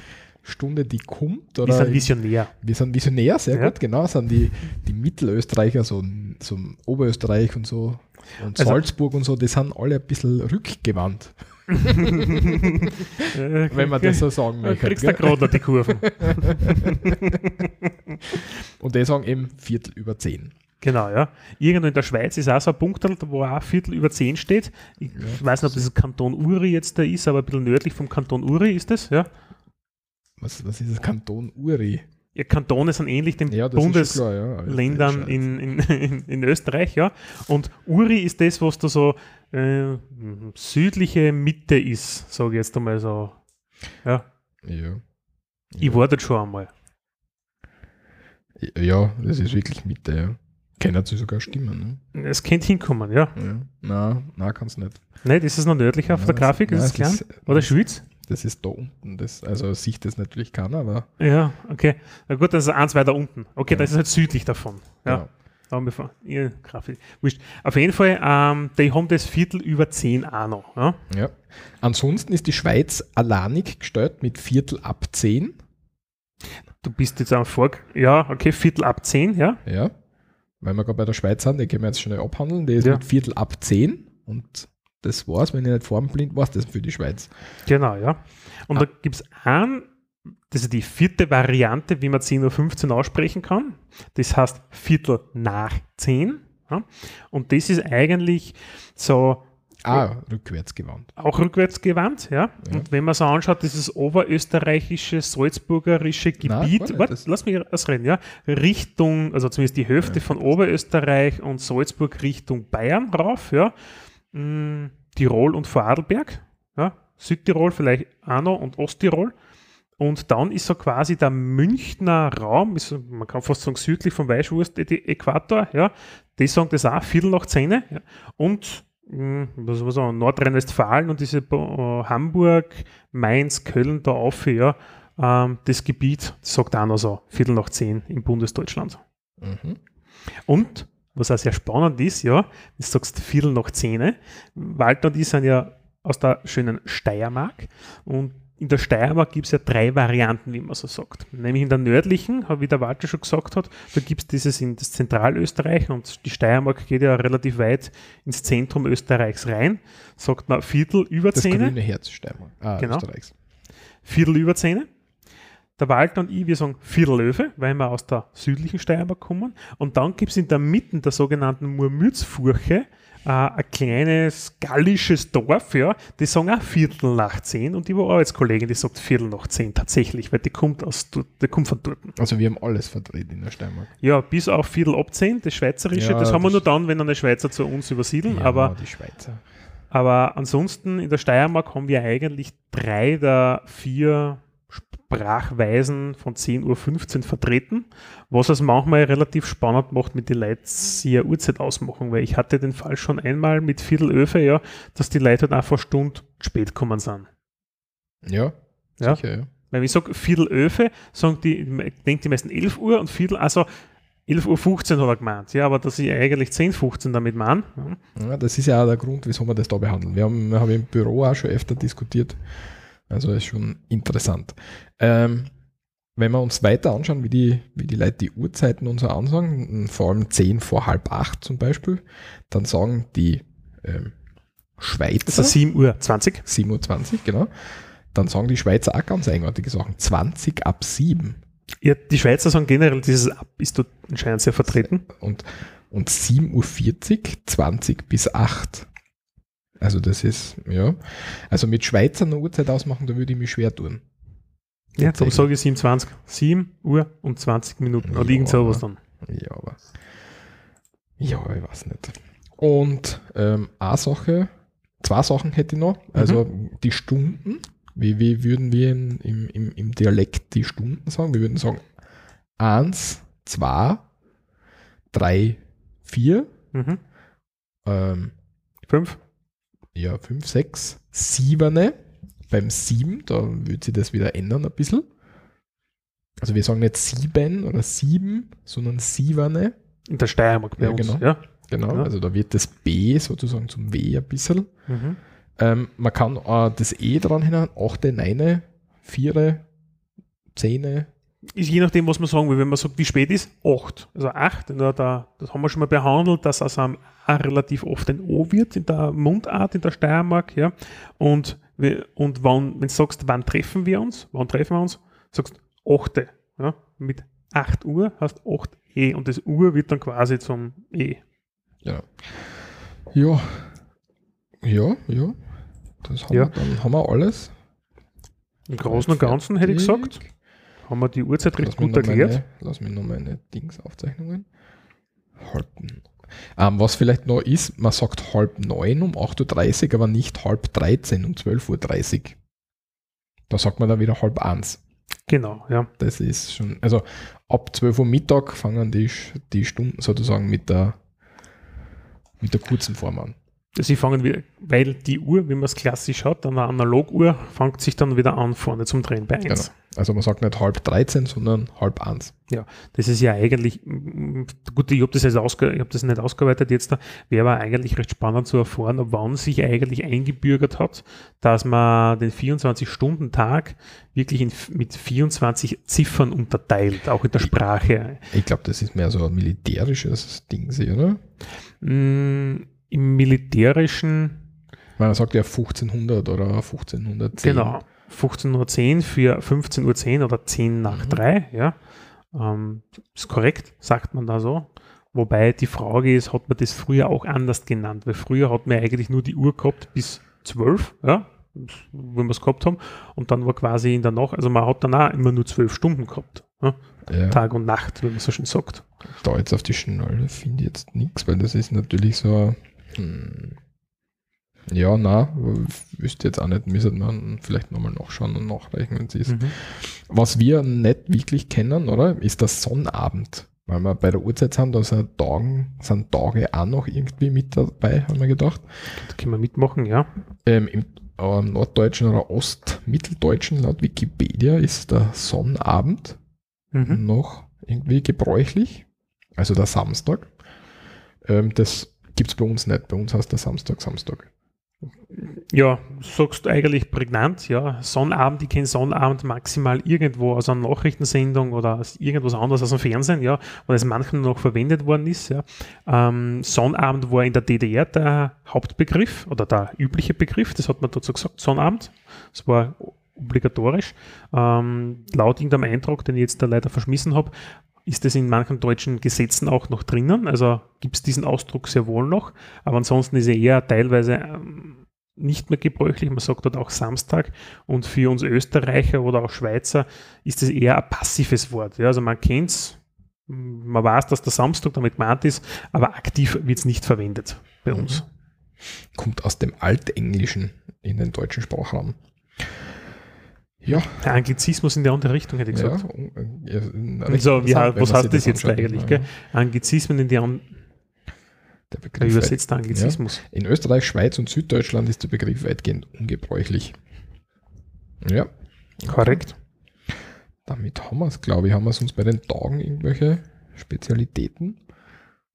Speaker 1: Stunde, die kommt. Oder
Speaker 2: wir sind visionär.
Speaker 1: Wir sind visionär, sehr ja. gut, genau. Sind die, die Mittelösterreicher, so, so Oberösterreich und so und also, Salzburg und so, die sind alle ein bisschen rückgewandt. *laughs* Wenn man das so sagen
Speaker 2: möchte. Kriegst du gerade die Kurven. *laughs*
Speaker 1: und die sagen eben Viertel über zehn.
Speaker 2: Genau, ja. Irgendwo in der Schweiz ist auch so ein Punkt, wo auch Viertel über zehn steht. Ich ja, weiß nicht, ob das Kanton Uri jetzt da ist, aber ein bisschen nördlich vom Kanton Uri ist das, ja.
Speaker 1: Was, was ist das Kanton Uri?
Speaker 2: Ja, Kantone sind ähnlich den ja, Bundesländern ja. in, in, in, in, Österreich, ja. Und Uri ist das, was da so äh, südliche Mitte ist, sage ich jetzt einmal so. Ja.
Speaker 1: Ja.
Speaker 2: Ich war dort schon einmal.
Speaker 1: Ja, das ist wirklich Mitte, ja. Kann sie sogar stimmen,
Speaker 2: ne? Es könnte hinkommen, ja.
Speaker 1: ja. Nein, nein, kann es nicht.
Speaker 2: Nein, ist es noch nördlicher auf der Grafik? Ist es klein? Oder Schweiz?
Speaker 1: Das ist da unten. Das, also sieht das natürlich keiner, aber.
Speaker 2: Ja, okay. Na gut, das ist eins weiter unten. Okay, ja. das ist halt südlich davon. Ja. Genau. Ja, Grafik. Wurscht. Auf jeden Fall, ähm, die haben das Viertel über 10 auch noch. Ja?
Speaker 1: ja. Ansonsten ist die Schweiz alleinig gestellt mit Viertel ab 10.
Speaker 2: Du bist jetzt am Vor. Ja, okay, Viertel ab 10, ja.
Speaker 1: Ja. Weil wir gerade bei der Schweiz sind, die können wir jetzt schnell abhandeln. Die ist ja. mit Viertel ab 10 und das war's, wenn ich nicht formblind war, das für die Schweiz.
Speaker 2: Genau, ja. Und ah. da gibt es einen, das ist die vierte Variante, wie man 10.15 Uhr aussprechen kann. Das heißt Viertel nach 10. Ja. Und das ist eigentlich so.
Speaker 1: Ah, rückwärtsgewandt.
Speaker 2: Auch rückwärtsgewandt, ja. ja. Und wenn man so anschaut, dieses oberösterreichische, salzburgerische Gebiet, Nein, warte, lass mich ausreden, ja, Richtung, also zumindest die Hälfte ja. von Oberösterreich und Salzburg Richtung Bayern rauf, ja, mm, Tirol und Vorarlberg, ja, Südtirol vielleicht auch noch und Osttirol. Und dann ist so quasi der Münchner Raum, ist, man kann fast sagen südlich vom Weißwurst-Äquator, ja, die sagen das auch, Viertel nach Zähne. Ja. Und mh, mm, was sagen, Nordrhein-Westfalen und diese uh, Hamburg, Mainz, Köln da auf, ja, ähm, das Gebiet das sagt auch noch so, Viertel nach zehn im Bundesdeutschland. Mhm. Und was auch sehr spannend ist, ja, du sagst Viertel nach Zähne. Walter und ich sind ja aus der schönen Steiermark und in der Steiermark gibt es ja drei Varianten, wie man so sagt. Nämlich in der nördlichen, wie der Walter schon gesagt hat, da gibt es dieses in das Zentralösterreich und die Steiermark geht ja relativ weit ins Zentrum Österreichs rein. Sagt man Viertel über Zähne.
Speaker 1: Das grüne Herz Steiermark, ah,
Speaker 2: genau. Österreichs. Viertel über Zähne. der Walter und ich, wir sagen Viertelöwe, weil wir aus der südlichen Steiermark kommen. Und dann gibt es in der Mitte der sogenannten Murmürzfurche äh, ein kleines gallisches Dorf, ja, die sagen auch Viertel nach zehn und die war Arbeitskollegin, die sagt Viertel nach zehn tatsächlich, weil die kommt aus die kommt von dort.
Speaker 1: Also wir haben alles verdreht in der Steiermark.
Speaker 2: Ja, bis auf Viertel ab zehn, das Schweizerische, ja, das haben wir nur dann, wenn eine Schweizer zu uns übersiedeln, ja, aber
Speaker 1: die Schweizer.
Speaker 2: Aber ansonsten in der Steiermark haben wir eigentlich drei der vier Sprachweisen von 10.15 Uhr vertreten, was es manchmal relativ spannend macht, mit den Leuten sie eine Uhrzeit ausmachen, weil ich hatte den Fall schon einmal mit Viertelöfe, ja, dass die Leute halt einfach Stunde spät kommen sind.
Speaker 1: Ja,
Speaker 2: ja. sicher, ja. Wenn ich sage Viertelöfe, sagen die, denkt die meisten 11 Uhr und Viertel, also 11.15 Uhr hat er gemeint, ja, aber dass ich eigentlich 10.15 Uhr damit meine.
Speaker 1: Ja. ja. das ist ja auch der Grund, wieso wir das da behandeln. Wir haben, wir haben im Büro auch schon öfter diskutiert. Also ist schon interessant. Ähm, wenn wir uns weiter anschauen, wie die, wie die Leute die Uhrzeiten und so ansagen, vor allem 10 vor halb 8 zum Beispiel, dann sagen die ähm, Schweizer.
Speaker 2: Also 7 Uhr 20.
Speaker 1: 7 Uhr 20, genau. Dann sagen die Schweizer auch ganz eigenartige Sachen. 20 ab 7.
Speaker 2: Ja, die Schweizer sagen generell, dieses Ab ist dort anscheinend sehr vertreten.
Speaker 1: Und, und 7.40 Uhr 20 bis 8. Also das ist, ja. Also mit Schweizer eine Uhrzeit ausmachen, da würde ich mich schwer tun.
Speaker 2: Ja, darum sage ich 27. 7 Uhr und 20 Minuten. Oder ja, irgend sowas dann.
Speaker 1: Ja, aber. Ja, ich weiß nicht. Und ähm, eine Sache, zwei Sachen hätte ich noch. Also mhm. die Stunden. Wie, wie würden wir in, im, im, im Dialekt die Stunden sagen? Wir würden sagen 1, 2, 3, 4,
Speaker 2: 5
Speaker 1: ja, 5, 6, 7. Beim 7, da würde sich das wieder ändern ein bisschen. Also wir sagen nicht 7 oder 7, sondern 7.
Speaker 2: In der Steiermark
Speaker 1: bei ja, uns, genau. ja. Genau, ja. also da wird das B sozusagen zum W ein bisschen. Mhm. Ähm, man kann äh, das E dran hinein, 8, 9, 4, 10,
Speaker 2: ist je nachdem, was man sagen will. Wenn man sagt, wie spät ist, 8. Also 8, da, da, das haben wir schon mal behandelt, dass aus einem A relativ oft ein O wird in der Mundart, in der Steiermark. Ja. Und, und wann, wenn du sagst, wann treffen wir uns, wann treffen wir uns, sagst 8. Ja. Mit 8 Uhr hast 8 E und das Uhr wird dann quasi zum E.
Speaker 1: Ja. Ja. Ja, ja. Das haben ja. wir, dann haben wir alles.
Speaker 2: Im Großen und Ganzen hätte ich gesagt. Haben wir die Uhrzeit recht gut erklärt?
Speaker 1: Lass mich noch meine Dings-Aufzeichnungen. Halb. Ähm, was vielleicht noch ist, man sagt halb neun um 8.30 Uhr, aber nicht halb 13 um 12.30 Uhr. Da sagt man dann wieder halb eins.
Speaker 2: Genau, ja.
Speaker 1: Das ist schon, also ab 12 Uhr Mittag fangen die, die Stunden sozusagen mit der, mit der kurzen Form an.
Speaker 2: Sie fangen wieder, weil die Uhr, wie man es klassisch hat, eine Analoguhr, fängt sich dann wieder an vorne zum Drehen bei 1. Genau.
Speaker 1: Also man sagt nicht halb 13, sondern halb 1.
Speaker 2: Ja, das ist ja eigentlich, gut, ich habe das, hab das nicht ausgearbeitet jetzt, wäre aber eigentlich recht spannend zu erfahren, wann sich eigentlich eingebürgert hat, dass man den 24-Stunden-Tag wirklich in, mit 24 Ziffern unterteilt, auch in der Sprache.
Speaker 1: Ich, ich glaube, das ist mehr so ein militärisches Ding, oder?
Speaker 2: Mm, Im militärischen
Speaker 1: man sagt ja 1500 oder 1510.
Speaker 2: Genau. 15.10 Uhr für 15.10 Uhr oder 10 nach mhm. 3, ja. Ähm, ist korrekt, sagt man da so. Wobei die Frage ist, hat man das früher auch anders genannt? Weil früher hat man eigentlich nur die Uhr gehabt bis 12, ja, wenn wir es gehabt haben. Und dann war quasi in der Nacht, also man hat dann auch immer nur 12 Stunden gehabt. Ja? Ja. Tag und Nacht, wenn man so schön sagt.
Speaker 1: Da jetzt auf die Schnelle finde ich jetzt nichts, weil das ist natürlich so, hm, ja, na, wüsste jetzt auch nicht, müsste man vielleicht nochmal nachschauen und nachrechnen, wenn es ist. Mhm. Was wir nicht wirklich kennen, oder, ist der Sonnabend. Weil wir bei der Uhrzeit sind, da sind Tage, sind Tage auch noch irgendwie mit dabei, haben wir gedacht.
Speaker 2: Das können wir mitmachen, ja.
Speaker 1: Ähm, Im äh, norddeutschen oder ostmitteldeutschen, laut Wikipedia, ist der Sonnabend mhm. noch irgendwie gebräuchlich. Also der Samstag. Ähm, das gibt es bei uns nicht. Bei uns heißt der Samstag Samstag.
Speaker 2: Ja, sagst du eigentlich prägnant, ja. Sonnabend, ich kenne Sonnabend maximal irgendwo aus einer Nachrichtensendung oder aus irgendwas anderes aus dem Fernsehen, ja, weil es manchmal noch verwendet worden ist, ja. Ähm, Sonnabend war in der DDR der Hauptbegriff oder der übliche Begriff, das hat man dazu gesagt, Sonnabend. Es war obligatorisch. Ähm, laut irgendeinem Eindruck, den ich jetzt da leider verschmissen habe, ist das in manchen deutschen Gesetzen auch noch drinnen. Also gibt es diesen Ausdruck sehr wohl noch. Aber ansonsten ist er eher teilweise ähm, nicht mehr gebräuchlich. Man sagt dort auch Samstag. Und für uns Österreicher oder auch Schweizer ist es eher ein passives Wort. Ja, also man kennt es, man weiß, dass der Samstag damit gemeint ist, aber aktiv wird es nicht verwendet bei uns.
Speaker 1: Kommt aus dem Altenglischen in den deutschen Sprachraum.
Speaker 2: Ja. Der Anglizismus in der andere Richtung, hätte ich gesagt. Ja, ja, so, wie, was heißt das jetzt eigentlich? Ja. Anglizismen in die andere
Speaker 1: der Begriff übersetzt Anglizismus. Ja. In Österreich, Schweiz und Süddeutschland ist der Begriff weitgehend ungebräuchlich. Ja.
Speaker 2: Korrekt.
Speaker 1: Damit haben wir es, glaube ich. Haben wir es uns bei den Tagen irgendwelche Spezialitäten?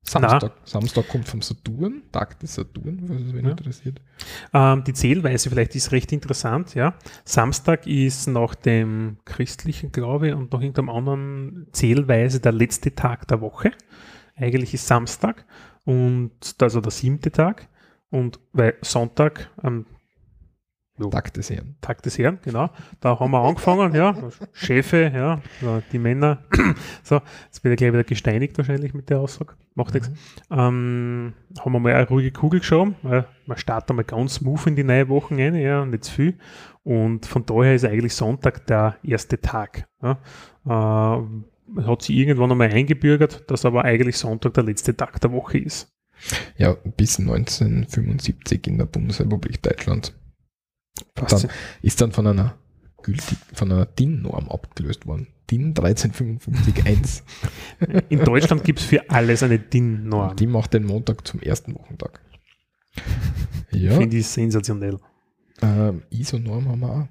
Speaker 1: Samstag, Samstag kommt vom Saturn, Tag des Saturn, was es wen ja. interessiert.
Speaker 2: Ähm, die Zählweise vielleicht ist recht interessant, ja. Samstag ist nach dem christlichen Glaube und nach irgendeinem anderen Zählweise der letzte Tag der Woche. Eigentlich ist Samstag und also der siebte Tag und weil Sonntag am
Speaker 1: Jo. Tag des Herrn.
Speaker 2: Tag des Herrn, genau. Da haben wir angefangen, ja. Chefe, ja, die Männer. *clears throat* So, jetzt wird er gleich wieder gesteinigt wahrscheinlich mit der Aussage. Macht nichts. Mhm. Ähm, haben wir mal eine ruhige Kugel geschoben, weil man startet mal ganz smooth in die neue Woche rein, ja, nicht zu viel. Und von daher ist eigentlich Sonntag der erste Tag. Ja. Äh, hat sich irgendwann einmal eingebürgert, dass aber eigentlich Sonntag der letzte Tag der Woche ist.
Speaker 1: Ja, bis 1975 in der Bundesrepublik Deutschland. Dann ist dann von einer gültig, von einer DIN-Norm abgelöst worden. DIN 13551.
Speaker 2: In Deutschland gibt es für alles eine DIN-Norm.
Speaker 1: Die macht den Montag zum ersten Wochentag.
Speaker 2: Ja. Finde ich sensationell.
Speaker 1: Ähm, ISO-Norm haben wir auch.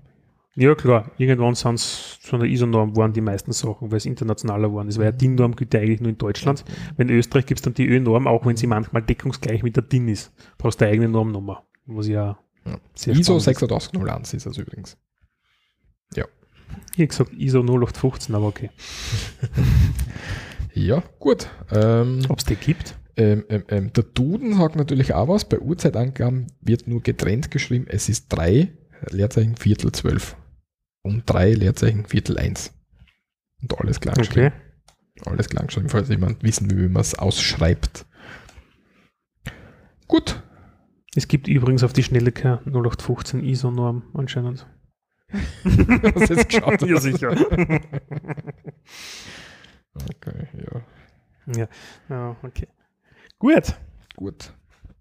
Speaker 2: Ja, klar. Irgendwann sind es von der ISO-Norm waren die meisten Sachen, weil es internationaler waren. Das war ja DIN-Norm gilt ja eigentlich nur in Deutschland. Wenn in Österreich gibt es dann die Ö-Norm, auch wenn sie manchmal deckungsgleich mit der DIN ist. Brauchst du eine eigene Normnummer. Was ja
Speaker 1: ja. ISO 8601 ist das übrigens.
Speaker 2: Ja. Ich habe gesagt ISO 0815, aber okay.
Speaker 1: ja, gut.
Speaker 2: Ähm, Ob es die gibt?
Speaker 1: Ähm, ähm, ähm, der Duden sagt natürlich auch was. Bei Uhrzeitangaben wird nur getrennt geschrieben. Es ist 3 Leerzeichen Viertel 12 und 3 Leerzeichen Viertel 1. Und alles klar geschrieben. Okay. Alles klar geschrieben, falls jemand wissen will, wie man es ausschreibt. Gut,
Speaker 2: es gibt übrigens auf die Schnelle keine 0815 ISO-Norm anscheinend. *laughs*
Speaker 1: Hast du jetzt geschaut?
Speaker 2: ja, sicher.
Speaker 1: okay, ja.
Speaker 2: Ja, ja okay. Gut.
Speaker 1: Gut.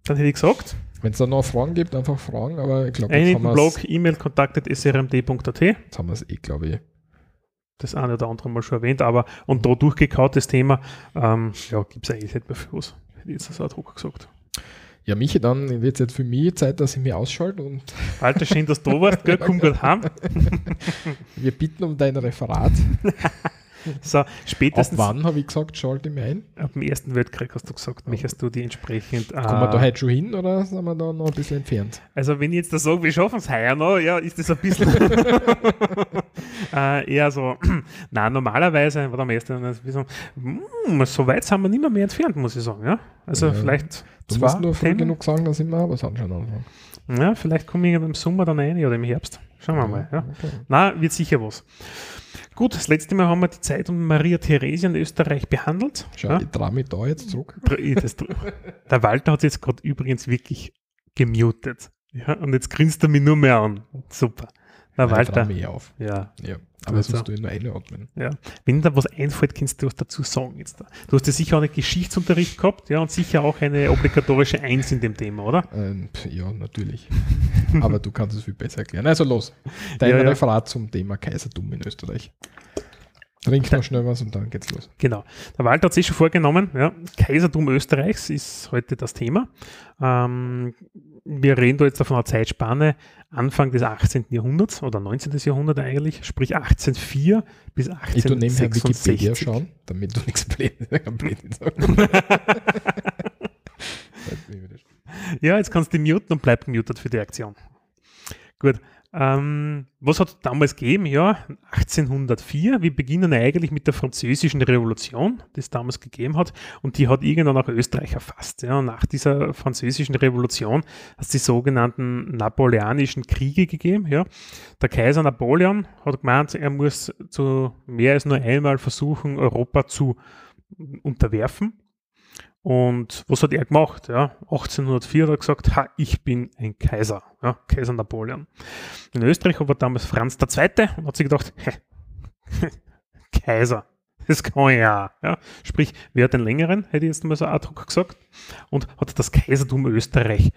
Speaker 2: Dann hätte ich gesagt.
Speaker 1: Wenn es da noch Fragen gibt, einfach fragen, aber ich glaube,
Speaker 2: jetzt haben Blog, E-Mail, kontaktet srmd.at.
Speaker 1: Jetzt haben wir es eh, glaube ich.
Speaker 2: Das eine oder andere mal schon erwähnt, aber und da durchgekaut das Thema, ähm, ja, gibt es eigentlich nicht mehr für was. Hätte ich jetzt das auch Druck gesagt.
Speaker 1: Ja, Michi, dann wird es jetzt für mich Zeit, dass ich mich ausschalte. Und *laughs*
Speaker 2: Alter, schön, dass du da warst, gell? komm gut heim. *laughs*
Speaker 1: Wir bitten um dein Referat. *laughs*
Speaker 2: So, spätestens.
Speaker 1: Ab wann habe ich gesagt, schalte ich mich ein?
Speaker 2: Ab dem Ersten Weltkrieg hast du gesagt, möchtest du die entsprechend.
Speaker 1: Kommen wir da heute schon hin oder sind wir da noch ein bisschen entfernt?
Speaker 2: Also, wenn ich jetzt das sage, wir schaffen es heuer noch, ja, ist das ein bisschen *laughs* äh, eher so. *clears throat* Nein, normalerweise war der Erste, so, so weit sind wir nicht mehr, mehr entfernt, muss ich sagen. Ja? Also, ja. vielleicht
Speaker 1: Du musst nur früh genug sagen, dass ich mir was anschauen anfangen.
Speaker 2: Ja, vielleicht komme ich im Sommer dann rein oder im Herbst. Schauen wir mal. Ja. Okay. Na, wird sicher was. Gut, das letzte Mal haben wir die Zeit um Maria Theresia in Österreich behandelt.
Speaker 1: Schau, ja? ich traue mich da jetzt zurück. *laughs*
Speaker 2: der Walter hat jetzt gerade übrigens wirklich gemutet. Ja, und jetzt grinst er mich nur mehr an. Super.
Speaker 1: Na, Nein, Walter.
Speaker 2: Ich auf.
Speaker 1: Ja. ja. Aber also, sonst du nur einatmen.
Speaker 2: Ja. Wenn da was einfällt, kannst du was dazu sagen jetzt. Da. Du hast ja sicher auch einen Geschichtsunterricht gehabt, ja, und sicher auch eine obligatorische Eins in dem Thema, oder?
Speaker 1: Ähm, ja, natürlich. *laughs* Aber du kannst es viel besser erklären. Also los. Dein ja, Referat ja. zum Thema Kaisertum in Österreich. Trink noch schnell was und dann geht's los.
Speaker 2: Genau. Der Walter hat sich schon vorgenommen, ja, Kaisertum Österreichs ist heute das Thema. Ähm, wir reden da jetzt von einer Zeitspanne Anfang des 18. Jahrhunderts oder 19. Jahrhundert eigentlich, sprich 1804 bis 1866. Ich Wikipedia
Speaker 1: schauen, damit du nichts Blödes *laughs* *laughs*
Speaker 2: Ja, jetzt kannst du muten und bleib gemutet für die Aktion. Gut. Ähm, was hat es damals gegeben? Ja, 1804. Wir beginnen eigentlich mit der französischen Revolution, die es damals gegeben hat. Und die hat irgendwann auch Österreich erfasst. Ja. nach dieser französischen Revolution hat es die sogenannten napoleonischen Kriege gegeben. Ja. Der Kaiser Napoleon hat gemeint, er muss zu mehr als nur einmal versuchen, Europa zu unterwerfen. Und was hat er gemacht? Ja, 1804 hat er gesagt, ha, ich bin ein Kaiser, ja, Kaiser Napoleon. In Österreich war damals Franz II. und hat sich gedacht, *laughs* hä, Kaiser, das kann ja. ja. Sprich, wer hat den längeren, hätte ich jetzt mal so ad hoc gesagt, und hat das Kaisertum Österreich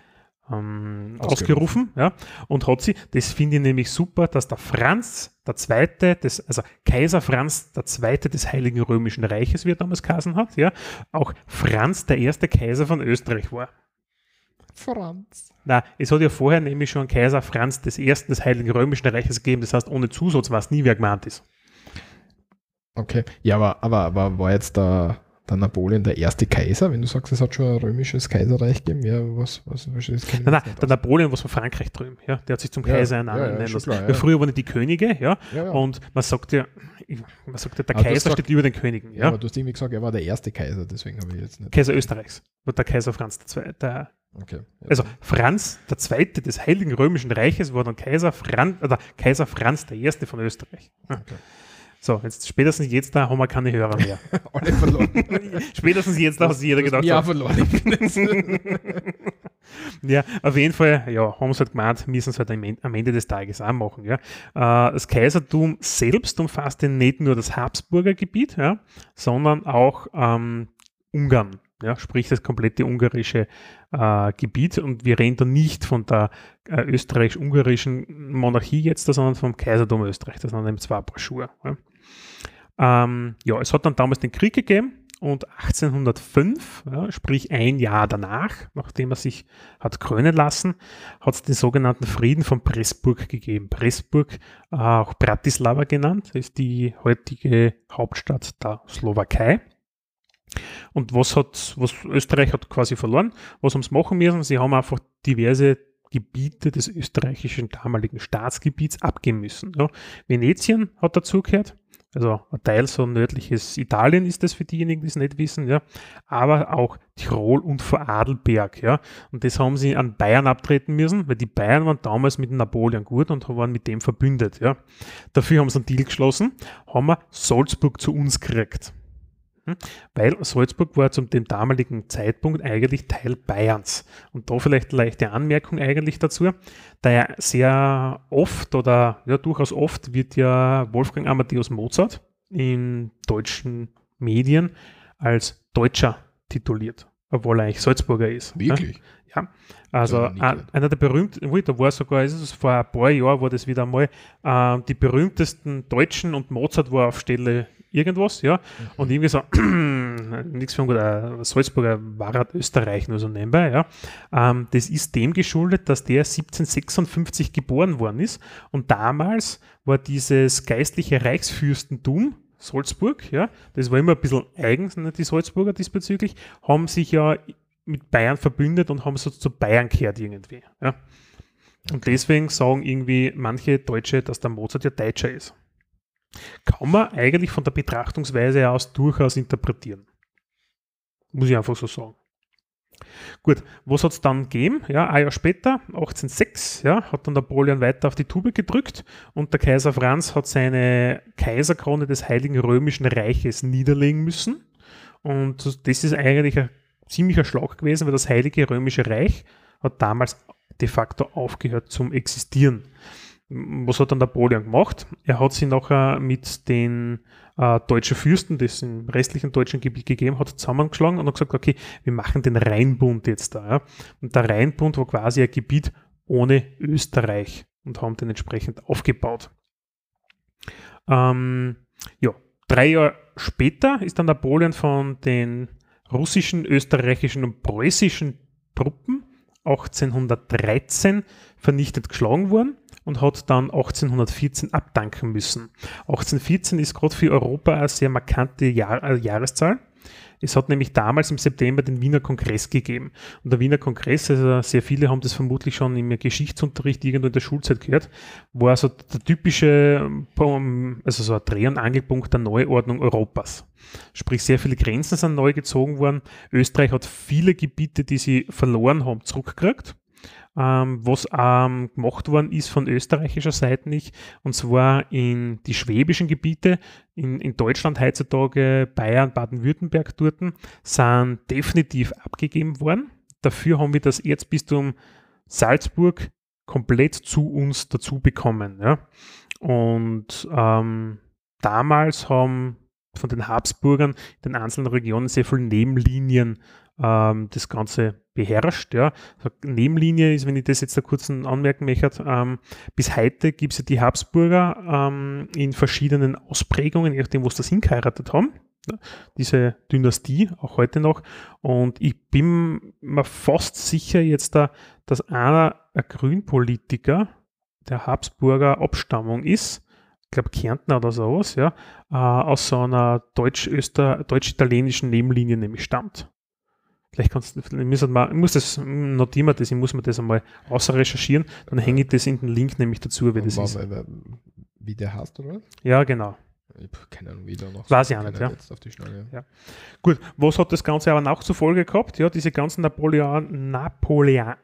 Speaker 2: ähm, ausgerufen. ja, und hat sie, das finde ich nämlich super, dass der Franz der Zweite, des, also Kaiser Franz der Zweite des Heiligen Römischen Reiches, wie er damals geheißen hat, ja, auch Franz der erste Kaiser von Österreich war.
Speaker 1: Franz.
Speaker 2: Na, es hat ja vorher nämlich schon Kaiser Franz des Ersten des Heiligen Römischen Reiches gegeben, das heißt, ohne Zusatz weiß nie, wer gemeint ist.
Speaker 1: Okay, ja, aber, aber, aber war jetzt der der Napoleon der erste Kaiser, wenn du sagst, es hat schon ein römisches Kaiserreich gegeben, ja, was, was, was
Speaker 2: ist Nein, nein, der Napoleon war von Frankreich drüben, ja, der hat sich zum Kaiser ja, ja, nennen lassen. Klar, ja. Früher waren die Könige, ja, und man sagt ja, man sagt ja, der aber Kaiser steht über den Königen, ja.
Speaker 1: Aber du hast irgendwie gesagt, er war der erste Kaiser, deswegen habe ich jetzt nicht.
Speaker 2: Kaiser Österreichs, war der Kaiser Franz II. Der, okay, also Franz der Zweite des Heiligen Römischen Reiches war dann Kaiser Franz, oder Kaiser Franz der Erste von Österreich. Okay. So, jetzt spätestens jetzt da haben wir keine Hörer mehr. Alle verloren. *laughs* spätestens jetzt da hat sich jeder gedacht. Ja, so. verloren. *laughs* *laughs* ja, auf jeden Fall, ja, haben sie halt gemeint, müssen es halt am Ende des Tages auch machen. Ja. Äh, das Kaisertum selbst umfasste nicht nur das Habsburger Gebiet, ja, sondern auch ähm, Ungarn. Ja, sprich das komplette ungarische äh, Gebiet. Und wir reden da nicht von der äh, österreichisch-ungarischen Monarchie jetzt, sondern vom Kaisertum Österreich. Das sind eben zwei Schuhe. Ja. Ähm, ja, es hat dann damals den Krieg gegeben und 1805, ja, sprich ein Jahr danach, nachdem er sich hat krönen lassen, hat es den sogenannten Frieden von Pressburg gegeben. Pressburg, äh, auch Bratislava genannt, ist die heutige Hauptstadt der Slowakei. Und was hat, was Österreich hat quasi verloren? Was haben sie machen müssen? Sie haben einfach diverse Gebiete des österreichischen damaligen Staatsgebiets abgeben müssen. Ja. Venetien hat dazugehört, also ein Teil so nördliches Italien ist das für diejenigen, die es nicht wissen, ja. Aber auch Tirol und Vorarlberg, ja. Und das haben sie an Bayern abtreten müssen, weil die Bayern waren damals mit Napoleon gut und waren mit dem verbündet, ja. Dafür haben sie einen Deal geschlossen, haben wir Salzburg zu uns gekriegt. Hm? Weil Salzburg war zum dem damaligen Zeitpunkt eigentlich Teil Bayerns. Und da vielleicht eine leichte Anmerkung eigentlich dazu, da ja sehr oft oder ja durchaus oft wird ja Wolfgang Amadeus Mozart in deutschen Medien als Deutscher tituliert, obwohl er eigentlich Salzburger ist.
Speaker 1: Wirklich?
Speaker 2: Ja. Also ein, einer der berühmten, da war sogar, ist es vor ein paar Jahren, war das wieder mal, äh, die berühmtesten Deutschen und Mozart war auf Stelle irgendwas, ja. Mhm. Und irgendwie so, *clears throat* nichts von der Salzburger Warat Österreich nur so nebenbei, ja. Ähm, das ist dem geschuldet, dass der 1756 geboren worden ist und damals war dieses geistliche Reichsfürstentum, Salzburg, ja, das war immer ein bisschen eigen, die Salzburger diesbezüglich, haben sich ja mit Bayern verbündet und haben so zu Bayern gehört irgendwie, ja. Und deswegen sagen irgendwie manche Deutsche, dass der Mozart ja Deutscher ist kann man eigentlich von der Betrachtungsweise aus durchaus interpretieren. Muss ich einfach so sagen. Gut, was hat es dann gegeben? Ja, ein Jahr später, 1806, ja, hat dann Napoleon weiter auf die Tube gedrückt und der Kaiser Franz hat seine Kaiserkrone des Heiligen Römischen Reiches niederlegen müssen. Und das ist eigentlich ein ziemlicher Schlag gewesen, weil das Heilige Römische Reich hat damals de facto aufgehört zum Existieren was hat dann Napoleon gemacht? Er hat sich nachher mit den äh, deutschen Fürsten, die es im restlichen deutschen Gebiet gegeben hat, zusammengeschlagen und hat gesagt, okay, wir machen den Rheinbund jetzt da. Ja? Und der Rheinbund war quasi ein Gebiet ohne Österreich und haben den entsprechend aufgebaut. Ähm, ja, drei Jahre später ist dann Napoleon von den russischen, österreichischen und preußischen Truppen 1813 vernichtet geschlagen worden und hat dann 1814 abdanken müssen. 1814 ist gerade für Europa eine sehr markante Jahr, äh, Jahreszahl, Es hat nämlich damals im September den Wiener Kongress gegeben. Und der Wiener Kongress, also sehr viele haben das vermutlich schon im Geschichtsunterricht irgendwo in der Schulzeit gehört, war so der typische, also so ein Dreh- und Angelpunkt der Neuordnung Europas. Sprich, sehr viele Grenzen sind neu gezogen worden. Österreich hat viele Gebiete, die sie verloren haben, zurückgekriegt ähm, was ähm, gemacht worden ist von österreichischer Seite nicht, und zwar in die schwäbischen Gebiete, in, in Deutschland heutzutage, Bayern, Baden-Württemberg dort, sind definitiv abgegeben worden. Dafür haben wir das Erzbistum Salzburg komplett zu uns dazu bekommen. Ja? Und ähm, damals haben von den Habsburgern in den einzelnen Regionen sehr viele Nebenlinien ähm, das Ganze beherrscht. Ja. Nebenlinie ist, wenn ich das jetzt da kurz anmerken möchte, ähm, bis heute gibt es ja die Habsburger ähm, in verschiedenen Ausprägungen, je nachdem, wo sie das hingeheiratet haben. Ja, diese Dynastie, auch heute noch. Und ich bin mir fast sicher jetzt da, dass einer ein Grünpolitiker der Habsburger Abstammung ist, glaube Kärntner oder sowas, ja, äh, aus so einer deutsch-italienischen Nebenlinie nämlich stammt. Vielleicht kannst du, muss, mal, muss das, notieren wir das, ich muss mir das einmal außer recherchieren, dann hänge ich das in den Link nämlich dazu, wie das ist.
Speaker 1: Wie der heißt, oder?
Speaker 2: Ja, genau.
Speaker 1: Ich habe keine Ahnung, wie der noch
Speaker 2: Weiß ich auch nicht, ja. Ja. Gut, was hat das Ganze aber noch zur Folge gehabt? Ja, diese ganzen Napoleon, Napoleon,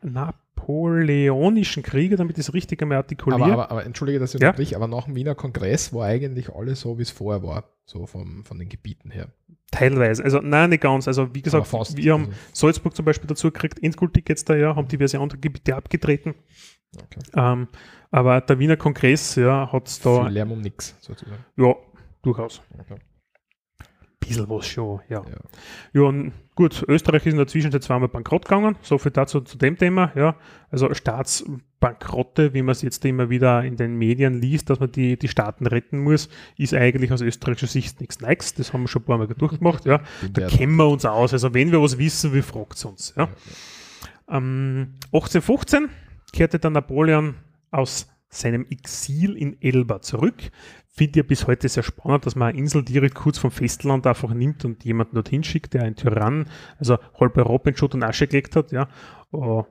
Speaker 2: napoleonischen Kriege, damit ich es richtig einmal artikuliere.
Speaker 1: Aber, aber, aber entschuldige, dass ich ja? unterbrich, aber nach dem Wiener Kongress war eigentlich alles so, wie es vorher war, so vom, von den Gebieten her.
Speaker 2: Teilweise, also nein, nicht ganz. Also wie gesagt, fast, wir haben also. Salzburg zum Beispiel dazu gekriegt, endgültig jetzt da ja, haben diverse andere Gebiete abgetreten. Okay. Ähm, aber der Wiener Kongress, ja, hat es da.
Speaker 1: Viel Lärm um nichts, sozusagen.
Speaker 2: Ja, durchaus. Okay. Bisschen was schon, ja. ja. Ja, gut, Österreich ist in der Zwischenzeit zweimal bankrott gegangen, so viel dazu zu dem Thema, ja. Also Staatsbankrotte, wie man es jetzt immer wieder in den Medien liest, dass man die, die Staaten retten muss, ist eigentlich aus österreichischer Sicht nichts Neues. Das haben wir schon ein paar Mal durchgemacht, ja. *laughs* Da kennen wir uns aus. Also wenn wir was wissen, wie fragt es uns, ja. Ähm, 1815 kehrte dann Napoleon aus seinem Exil in Elba zurück. Finde ich bis heute sehr spannend, dass man eine Insel direkt kurz vom Festland einfach nimmt und jemanden dorthin schickt, der ein Tyrann, also halb Europa in Schutt und Asche gelegt hat, ja. Oh,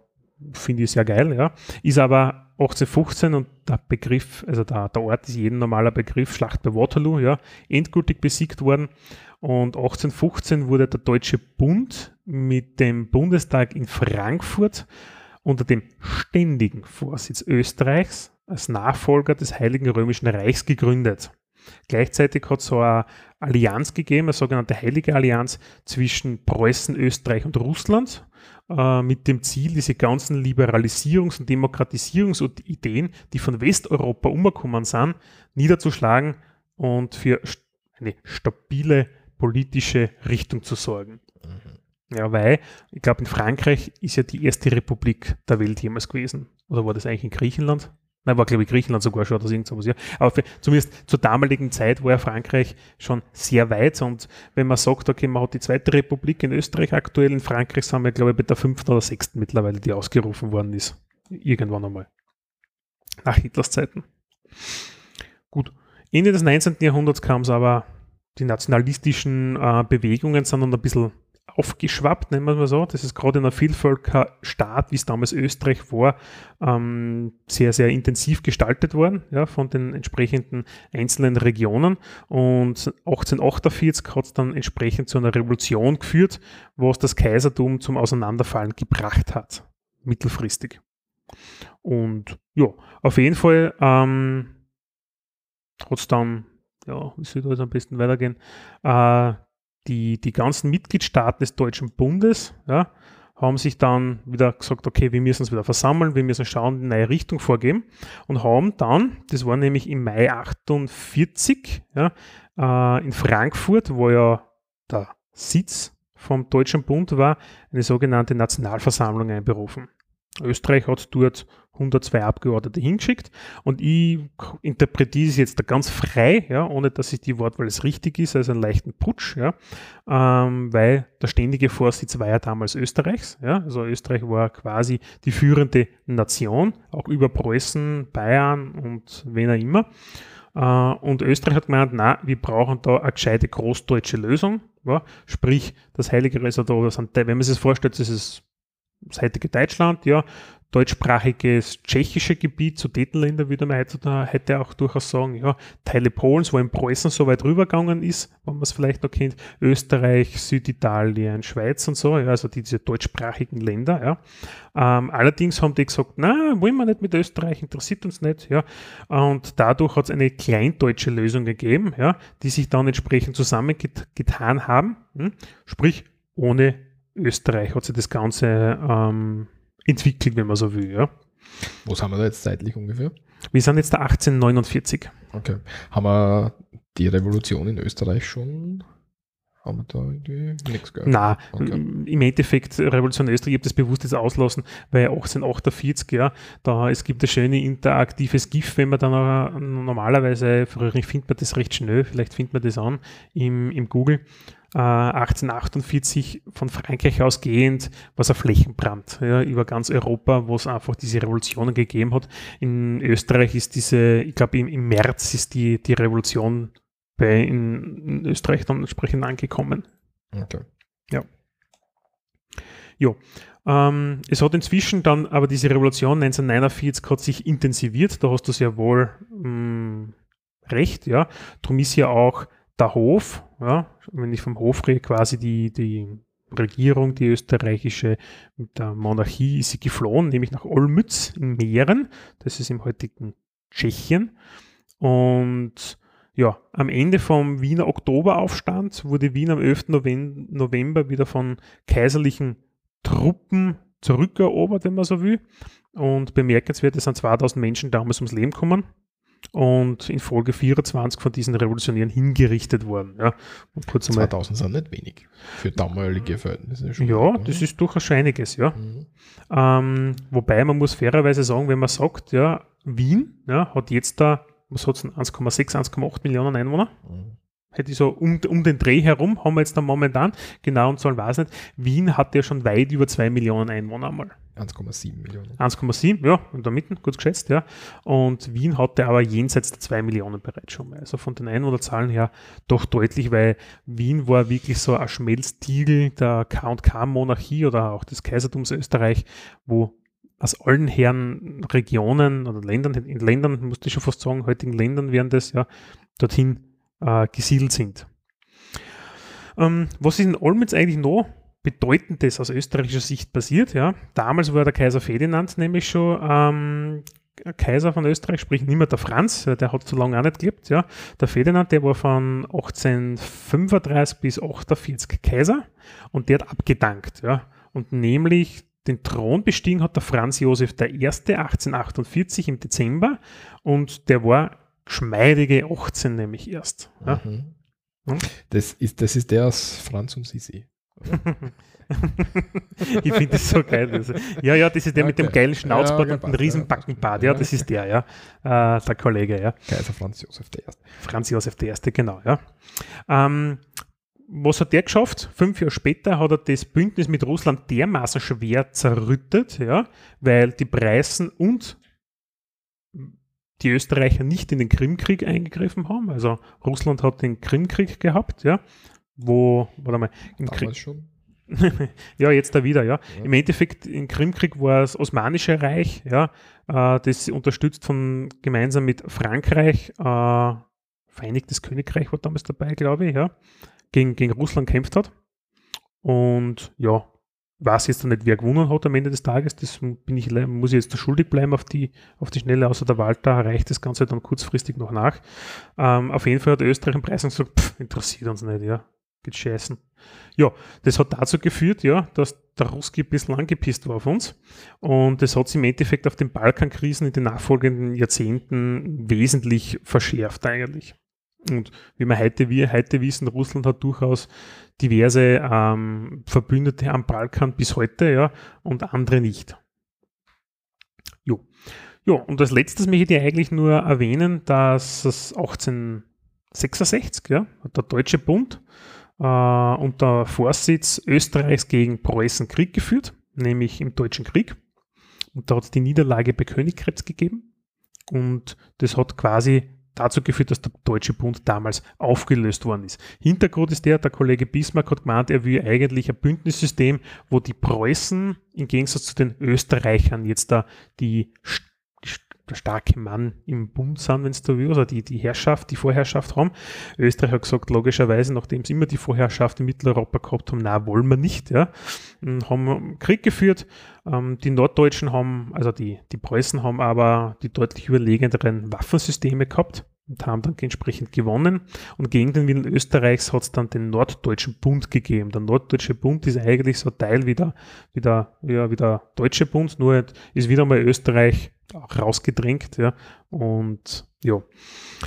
Speaker 2: Finde ich sehr geil, ja. Ist aber 1815 und der Begriff, also der, der Ort ist jeden normaler Begriff, Schlacht bei Waterloo, ja, endgültig besiegt worden. Und 1815 wurde der Deutsche Bund mit dem Bundestag in Frankfurt unter dem ständigen Vorsitz Österreichs als Nachfolger des Heiligen Römischen Reichs gegründet. Gleichzeitig hat es so eine Allianz gegeben, eine sogenannte Heilige Allianz zwischen Preußen, Österreich und Russland, äh, mit dem Ziel, diese ganzen Liberalisierungs- und Demokratisierungsideen, die von Westeuropa umgekommen sind, niederzuschlagen und für eine stabile politische Richtung zu sorgen. Mhm. Ja, weil, ich glaube, in Frankreich ist ja die erste Republik der Welt jemals gewesen. Oder war das eigentlich in Griechenland? Nein, war glaube ich Griechenland sogar schon oder irgend sowas, ja. Aber für, zumindest zur damaligen Zeit war ja Frankreich schon sehr weit und wenn man sagt, okay, man hat die zweite Republik in Österreich aktuell, in Frankreich sind wir glaube ich bei der fünften oder sechsten mittlerweile, die ausgerufen worden ist. Irgendwann einmal. Nach Hitlers Zeiten. Gut. Ende des 19. Jahrhunderts kam es aber, die nationalistischen äh, Bewegungen sind dann ein bisschen aufgeschwappt, nennen wir es mal so. Das ist gerade in einem Vielvölkerstaat, wie es damals Österreich war, ähm, sehr, sehr intensiv gestaltet worden ja, von den entsprechenden einzelnen Regionen. Und 1848 hat es dann entsprechend zu einer Revolution geführt, was das Kaisertum zum Auseinanderfallen gebracht hat, mittelfristig. Und ja, auf jeden Fall ähm, hat es dann, ja, wie soll das am besten weitergehen, äh, die, die ganzen Mitgliedstaaten des Deutschen Bundes ja, haben sich dann wieder gesagt, okay, wir müssen uns wieder versammeln, wir müssen schauen, eine neue Richtung vorgeben und haben dann, das war nämlich im Mai 48 ja, äh, in Frankfurt, wo ja der Sitz vom Deutschen Bund war, eine sogenannte Nationalversammlung einberufen. Österreich hat dort 102 Abgeordnete hingeschickt und ich interpretiere es jetzt da ganz frei, ja, ohne dass ich die Wortwahl als richtig ist, als einen leichten Putsch, ja, ähm, weil der ständige Vorsitz war ja damals Österreichs, ja, also Österreich war quasi die führende Nation, auch über Preußen, Bayern und wen auch immer. Äh, und Österreich hat gemeint, na, wir brauchen da eine gescheite großdeutsche Lösung, Ja? Sprich, das Heilige sind, wenn man sich das vorstellt, das ist das heutige Deutschland, ja, deutschsprachiges tschechische Gebiet, Sudetenländer würde man hätte auch durchaus sagen, ja, Teile Polens, wo in Preußen so weit rübergegangen ist, wenn man es vielleicht noch kennt, Österreich, Süditalien, Schweiz und so, ja, also diese deutschsprachigen Länder, ja. Ähm, allerdings haben die gesagt, na, wollen wir nicht mit Österreich, interessiert uns nicht, ja. Und dadurch hat es eine kleindeutsche Lösung gegeben, ja, die sich dann entsprechend zusammengetan haben, hm? sprich ohne Österreich hat sich das Ganze ähm, entwickelt, wenn man so will. Ja.
Speaker 1: Wo sind wir da jetzt zeitlich ungefähr?
Speaker 2: Wir sind jetzt da 1849.
Speaker 1: Okay. Haben wir die Revolution in Österreich schon? Haben wir da irgendwie
Speaker 2: nichts gehört? Nein, okay. im Endeffekt, Revolution in Österreich, ich habe das bewusst jetzt auslassen, weil 1848, ja, da es gibt ein schönes interaktives GIF, wenn man dann normalerweise, früher findet man das recht schnell, vielleicht findet man das an im, im Google. 1848 äh, von Frankreich ausgehend war es ein Flächenbrand ja, über ganz Europa, wo es einfach diese Revolutionen gegeben hat. In Österreich ist diese, ich glaube im, im, März ist die, die Revolution bei in, in Österreich dann entsprechend angekommen. Okay. Ja. Jo. Ähm, es hat inzwischen dann aber diese Revolution 1949 hat sich intensiviert, da hast du sehr wohl mh, mm, recht, ja. Darum ist ja auch der Hof, ja, wenn ich vom Hof rede, quasi die, die Regierung, die österreichische, mit der Monarchie ist sie geflohen, nämlich nach Olmütz in Mähren, das ist im heutigen Tschechien. Und ja, am Ende vom Wiener Oktoberaufstand wurde Wien am 11. November wieder von kaiserlichen Truppen zurückerobert, wenn man so will. Und bemerkenswert, es sind 2000 Menschen damals ums Leben gekommen und in Folge 24 von diesen Revolutionären hingerichtet worden. Ja.
Speaker 1: Und kurz 2000 sind nicht wenig für damalige Verhältnisse.
Speaker 2: Schon ja, das ist durchaus einiges, ja. Mhm. Ähm, wobei man muss fairerweise sagen, wenn man sagt, ja, Wien ja, hat jetzt da, was hat es 1,6, 1,8 Millionen Einwohner. Mhm hätte ich so um, um den Dreh herum, haben wir jetzt da momentan, genau und Zahlen weiß nicht, Wien hat ja schon weit über 2 Millionen Einwohner einmal.
Speaker 1: 1,7 Millionen.
Speaker 2: 1,7, ja, in der Mitte, gut geschätzt, ja. Und Wien hatte aber jenseits der 2 Millionen bereits schon mal. Also von den Einwohnerzahlen her doch deutlich, weil Wien war wirklich so ein Schmelztiegel der K&K-Monarchie oder auch des Kaisertums Österreich, wo aus allen Herren Regionen oder Ländern, in Ländern, musste ich schon fast sagen, heutigen Ländern wären das ja, dorthin äh, gesiedelt sind. Ähm, was ist in Olmütz eigentlich noch Bedeutendes aus österreichischer Sicht passiert? Ja? Damals war der Kaiser Ferdinand nämlich schon ähm, Kaiser von Österreich, sprich nicht mehr der Franz, der hat so lange auch nicht gelebt. Ja. Der Ferdinand, der war von 1835 bis 1848 Kaiser und der hat abgedankt. Ja. Und nämlich den Thron bestiegen hat der Franz Josef I. 1848 im Dezember und der war geschmeidige 18 nämlich erst. Ja? Mhm.
Speaker 1: Hm? Das, ist, das ist der aus Franz und Sisi. *laughs*
Speaker 2: ich finde das so geil. Also, ja, ja, das ist der okay. mit dem geilen Schnauzbart ja, und dem Riesenbackenbart. Ja, das ist der, ja. Äh, der Kollege, ja.
Speaker 1: Kaiser Franz Josef I.
Speaker 2: Franz Josef I., genau, ja. Ähm, was hat der geschafft? Fünf Jahre später hat er das Bündnis mit Russland dermaßen schwer zerrüttet, ja, weil die Preisen und die Österreicher nicht in den Krimkrieg eingegriffen haben. Also Russland hat den Krimkrieg gehabt, ja, wo, warte mal, im Krieg. schon. *laughs* ja, jetzt da wieder, ja. ja. Im Endeffekt, im Krimkrieg war das Osmanische Reich, ja, äh, das unterstützt von gemeinsam mit Frankreich, äh, Vereinigtes Königreich war damals dabei, glaube ich, ja, gegen, gegen Russland kämpft hat. Und ja, weiß jetzt nicht, wer gewonnen hat am Ende des Tages. Das bin ich, muss ich jetzt schuldig bleiben auf die, auf die Schnelle, außer der Walter reicht das Ganze dann kurzfristig noch nach. Ähm, auf jeden Fall hat Österreich im Preis gesagt, pff, interessiert uns nicht, ja. Geht scheißen. Ja, das hat dazu geführt, ja, dass der Ruski ein bisschen angepisst war auf uns. Und das hat sich im Endeffekt auf den Balkankrisen in den nachfolgenden Jahrzehnten wesentlich verschärft eigentlich. Und wie wir heute, wir heute wissen, Russland hat durchaus diverse ähm, Verbündete am Balkan bis heute, ja, und andere nicht. Jo. Jo, und als letztes möchte ich eigentlich nur erwähnen, dass es 1866, ja, der Deutsche Bund äh, unter Vorsitz Österreichs gegen Preußen Krieg geführt, nämlich im Deutschen Krieg. Und da hat es die Niederlage bei Königkrebs gegeben. Und das hat quasi dazu geführt, dass der Deutsche Bund damals aufgelöst worden ist. Hintergrund ist der, der Kollege Bismarck hat gemeint, er will eigentlich ein Bündnissystem, wo die Preußen im Gegensatz zu den Österreichern jetzt da die der starke Mann im Bund sind, wenn es da will, also die, die Herrschaft, die Vorherrschaft haben. Österreich hat gesagt, logischerweise, nachdem sie immer die Vorherrschaft in Mitteleuropa gehabt haben, na wollen wir nicht, ja, haben Krieg geführt. Ähm, die Norddeutschen haben, also die, die Preußen haben aber die deutlich überlegenderen Waffensysteme gehabt und haben dann entsprechend gewonnen. Und gegen den Willen Österreichs hat es dann den Norddeutschen Bund gegeben. Der Norddeutsche Bund ist eigentlich so Teil wie der, wie der, ja, wie der Deutsche Bund, nur ist wieder mal Österreich rausgedrängt. Ja. Und ja.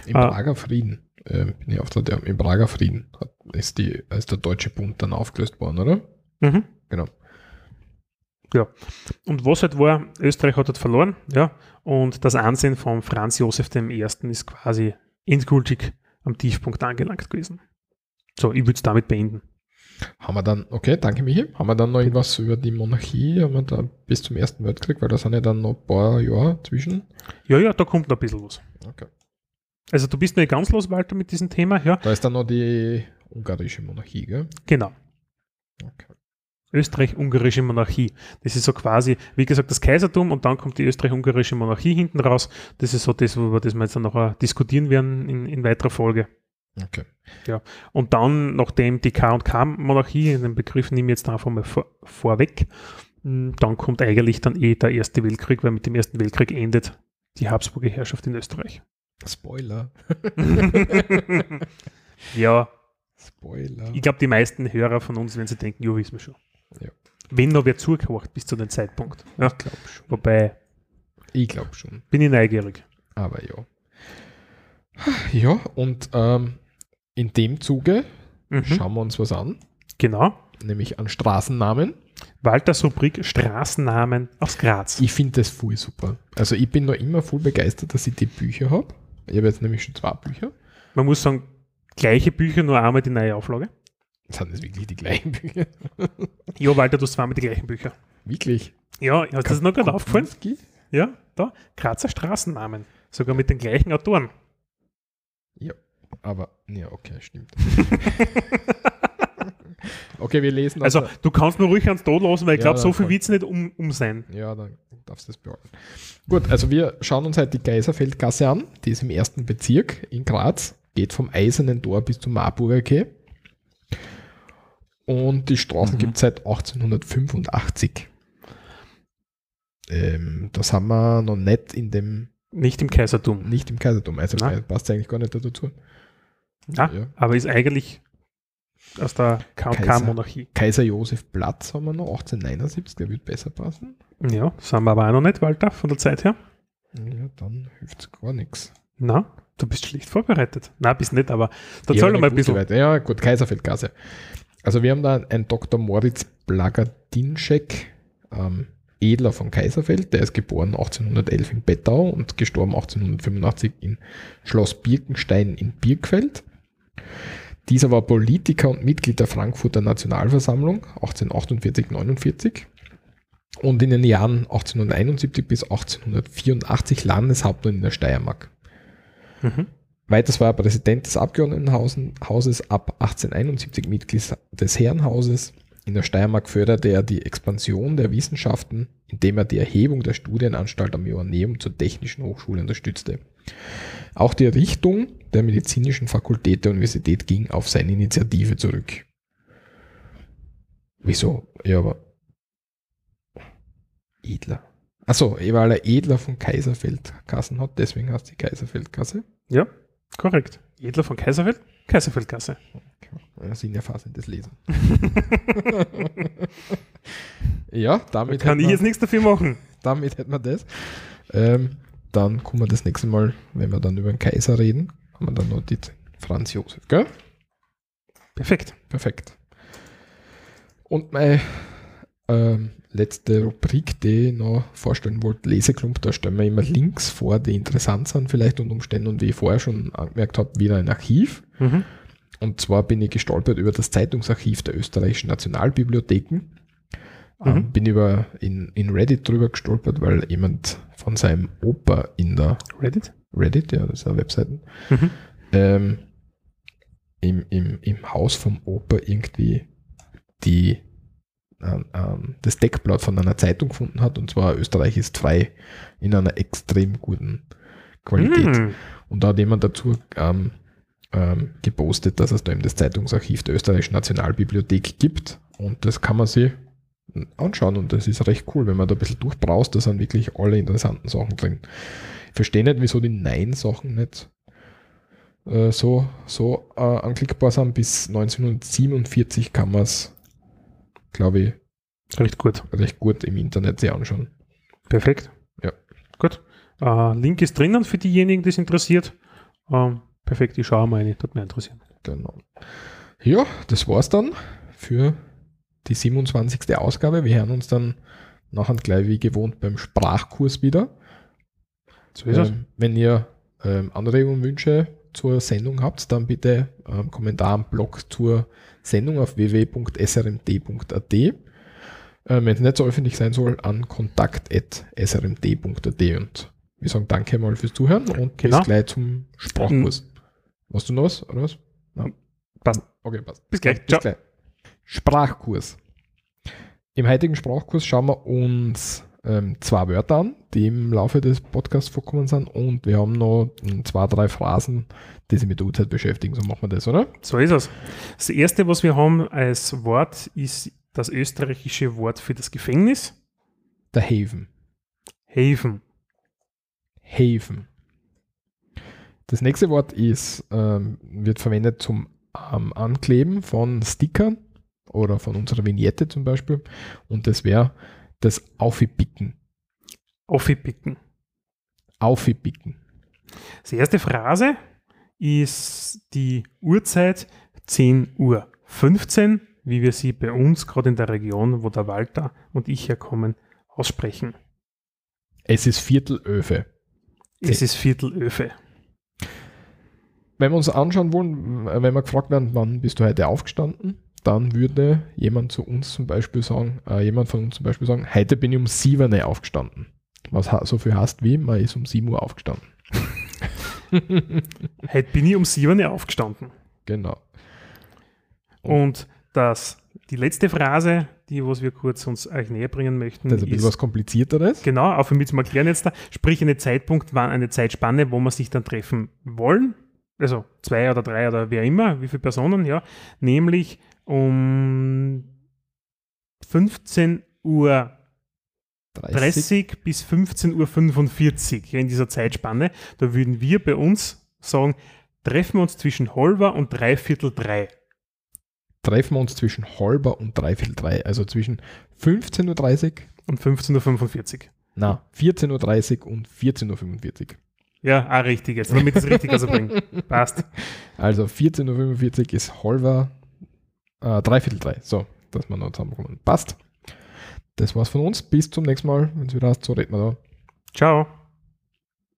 Speaker 1: Im äh, Prager Frieden, äh, bin ich auf der, im Prager Frieden hat, ist, die, ist der Deutsche Bund dann aufgelöst worden, oder?
Speaker 2: Mhm. Genau. Ja. Und was halt war, Österreich hat halt verloren, ja, und das Ansehen von Franz Josef I. ist quasi endgültig am Tiefpunkt angelangt gewesen. So, ich würde es damit beenden.
Speaker 1: Haben wir dann, okay, danke Michi, haben wir dann noch irgendwas über die Monarchie, haben wir da bis zum Ersten Weltkrieg, weil da sind ja dann noch ein paar Jahre zwischen.
Speaker 2: Ja, ja, da kommt noch ein bisschen was. Okay. Also du bist noch nicht ganz los, Walter, mit diesem Thema, ja.
Speaker 1: Da ist dann noch die ungarische Monarchie, gell?
Speaker 2: Genau. Okay. Österreich-Ungarische Monarchie. Das ist so quasi, wie gesagt, das Kaisertum und dann kommt die Österreich-Ungarische Monarchie hinten raus. Das ist so das, über das wir jetzt dann noch diskutieren werden in, in weiterer Folge. Okay. Ja. Und dann, nachdem die K&K-Monarchie, den Begriff nehme ich jetzt einfach mal vor, vorweg, hm, dann kommt eigentlich dann eh der Erste Weltkrieg, weil mit dem Ersten Weltkrieg endet die Habsburger Herrschaft in Österreich.
Speaker 1: Spoiler. *laughs*
Speaker 2: ja. Spoiler. Ich glaube, die meisten Hörer von uns, wenn sie denken, jo, wissen wir schon.
Speaker 1: Ja.
Speaker 2: Wenn noch wer zugehört bis zu dem Zeitpunkt.
Speaker 1: Ja. Ich glaube schon.
Speaker 2: Wobei.
Speaker 1: Ich glaube schon.
Speaker 2: Bin ich neugierig.
Speaker 1: Aber ja. Ja, und ähm, in dem Zuge mhm. schauen wir uns was an.
Speaker 2: Genau.
Speaker 1: Nämlich an Straßennamen.
Speaker 2: Walters Rubrik Straßennamen aus Graz.
Speaker 1: Ich finde das voll super. Also ich bin noch immer voll begeistert, dass ich die Bücher habe. Ich habe jetzt nämlich schon zwei Bücher.
Speaker 2: Man muss sagen, gleiche Bücher, nur einmal die neue Auflage.
Speaker 1: Sind das wirklich die gleichen Bücher?
Speaker 2: ja, Walter, du hast zweimal die gleichen Bücher.
Speaker 1: Wirklich?
Speaker 2: Ja, hast du das noch gerade aufgefallen? Ja, da. Grazer Straßennamen. Sogar mit den gleichen Autoren.
Speaker 1: Ja, aber, ja, okay, stimmt. *laughs* okay, wir lesen.
Speaker 2: Also, du kannst nur ruhig ans Tod lassen, weil ich ja, glaube, so viel wird es nicht um, um sein.
Speaker 1: Ja, dann darfst du das behalten. Gut, also wir schauen uns halt die Geiserfeldgasse an. Die ist im ersten Bezirk in Graz. Geht vom Eisernen Tor bis zum Marburger Quai. Und die Straßen mhm. gibt es seit 1885. Ähm, das haben wir noch nicht in dem.
Speaker 2: Nicht im Kaisertum.
Speaker 1: Nicht im Kaisertum, also Nein. passt eigentlich gar nicht dazu.
Speaker 2: Ja, ja, aber ist eigentlich aus der KK-Monarchie.
Speaker 1: Kaiser, Josef Platz haben wir noch, 1879, der wird besser passen.
Speaker 2: Ja, das haben wir aber auch noch nicht, Walter, von der Zeit her.
Speaker 1: Ja, dann hilft es gar nichts.
Speaker 2: Na, du bist schlicht vorbereitet. Na, bist nicht, aber da soll mal ein bisschen.
Speaker 1: Weiter. Ja, gut, Kaiserfeldgasse. Also wir haben da einen Dr. Moritz Blagadinschek, ähm, Edler von Kaiserfeld, der ist geboren 1811 in Bettau und gestorben 1885 in Schloss Birkenstein in Birkfeld. Dieser war Politiker und Mitglied der Frankfurter Nationalversammlung 1848-49 und in den Jahren 1871 bis 1884 Landeshauptmann in der Steiermark. Mhm. Weiters war er Präsident des Abgeordnetenhauses ab 1871 Mitglied des Herrenhauses. In der Steiermark förderte er die Expansion der Wissenschaften, indem er die Erhebung der Studienanstalt am Joanneum zur Technischen Hochschule unterstützte. Auch die Errichtung der medizinischen Fakultät der Universität ging auf seine Initiative zurück. Wieso? Ja, aber Edler. Achso, weil er Edler von Kaiserfeldkassen hat, deswegen heißt die Kaiserfeldkasse.
Speaker 2: Ja, korrekt. Edler von Kaiserfeld, Kaiserfeldkasse.
Speaker 1: Okay. Sinnerfassendes Lesen. *laughs* ja, damit.
Speaker 2: Da kann ich jetzt nichts dafür machen.
Speaker 1: Damit hätten wir das. Ähm, dann kommen wir das nächste Mal, wenn wir dann über den Kaiser reden, haben wir dann noch die Franz Josef, gell?
Speaker 2: Perfekt.
Speaker 1: Perfekt. Und meine ähm, letzte Rubrik, die ich noch vorstellen wollte, Leseklump, da stellen wir immer Links vor, die interessant sind vielleicht und Umstände und wie ich vorher schon angemerkt habe, wieder ein Archiv. Mhm. Und zwar bin ich gestolpert über das Zeitungsarchiv der österreichischen Nationalbibliotheken. ähm, mhm. bin über in, in Reddit drüber gestolpert, weil jemand von seinem Opa in der
Speaker 2: Reddit?
Speaker 1: Reddit, ja, das ist eine Webseite, mhm. ähm, im, im, im Haus vom Opa irgendwie die ähm, ähm, das Deckblatt von einer Zeitung gefunden hat, und zwar Österreich ist frei in einer extrem guten Qualität. Mhm. Und da hat jemand dazu ähm, ähm, gepostet, dass es da eben das Zeitungsarchiv der Österreichischen Nationalbibliothek gibt. Und das kann man sich anschauen und das ist recht cool, wenn man da ein bisschen durchbraust, da sind wirklich alle interessanten Sachen drin. Ich verstehe nicht, wieso die Nein-Sachen nicht äh, so, so äh, anklickbar sind. Bis 1947 kann man es, glaube ich,
Speaker 2: recht gut.
Speaker 1: recht gut im Internet sich anschauen.
Speaker 2: Perfekt. Ja. Gut. Äh, Link ist drinnen für diejenigen, die es interessiert. Ähm, perfekt, ich schaue mal rein, das mich interessieren.
Speaker 1: Genau. Ja, das war's dann für die 27. Ausgabe. Wir hören uns dann nachher gleich wie gewohnt beim Sprachkurs wieder. So ist ähm, Wenn ihr ähm, Anregungen, Wünsche zur Sendung habt, dann bitte ähm, Kommentar am Blog zur Sendung auf www.srmd.at. Ähm, Wenn es nicht so öffentlich sein soll, an kontakt.srmd.at und wir sagen danke mal fürs Zuhören und genau. bis gleich zum Sprachkurs. Machst du noch was? Oder was?
Speaker 2: Ja. Passt.
Speaker 1: Okay, passt.
Speaker 2: Bis gleich.
Speaker 1: Bis gleich. Sprachkurs. Im heutigen Sprachkurs schauen wir uns ähm, zwei Wörter an, die im Laufe des Podcasts vorkommen sind und wir haben noch zwei, drei Phrasen, die sich mit der Uhrzeit beschäftigen. So machen wir das, oder?
Speaker 2: So ist es. Das erste, was wir haben als Wort, ist das österreichische Wort für das Gefängnis.
Speaker 1: Der Haven.
Speaker 2: Haven.
Speaker 1: Haven. Das nächste Wort ist, ähm, wird verwendet zum ähm, Ankleben von Stickern oder von unserer Vignette zum Beispiel. Und das wäre das Aufpicken.
Speaker 2: Aufpicken.
Speaker 1: Aufpicken.
Speaker 2: Die erste Phrase ist die Uhrzeit 10 Uhr 15, wie wir sie bei uns gerade in der Region, wo der Walter und ich herkommen, aussprechen.
Speaker 1: Es ist Viertelöfe.
Speaker 2: Es ist Viertelöfe.
Speaker 1: Wenn wir uns anschauen wollen, wenn wir gefragt werden, wann bist du heute aufgestanden, dann würde jemand zu uns zum Beispiel sagen, äh, jemand von uns zum Beispiel sagen, heute bin ich um 7 Uhr aufgestanden. Was so viel heißt wie, man ist um 7 Uhr aufgestanden. *laughs*
Speaker 2: heute bin ich um 7 Uhr aufgestanden.
Speaker 1: Genau.
Speaker 2: Und, Und das, die letzte Phrase, die was wir kurz uns euch näher bringen möchten,
Speaker 1: das ist ein bisschen was komplizierteres.
Speaker 2: Genau, auch für mich zum Erklären jetzt da, sprich eine Zeitpunkt, wann eine Zeitspanne, wo man sich dann treffen wollen, also zwei oder drei oder wer immer, wie viele Personen, ja, nämlich um 15 Uhr 30. 30 bis 15 Uhr 45 in dieser Zeitspanne. Da würden wir bei uns sagen, treffen wir uns zwischen halber und dreiviertel drei.
Speaker 1: Treffen wir uns zwischen halber und dreiviertel drei, also zwischen 15.30 Uhr
Speaker 2: und 15.45 Uhr.
Speaker 1: Na, 14.30 Uhr und 14.45 Uhr.
Speaker 2: Ja, auch richtig jetzt, damit es richtig bringen. *laughs* Passt.
Speaker 1: Also 14.45 Uhr ist halber äh, dreiviertel drei. So, dass wir noch zusammenkommen. Passt. Das war's von uns. Bis zum nächsten Mal. Wenn es wieder hast, so reden wir da.
Speaker 2: Ciao.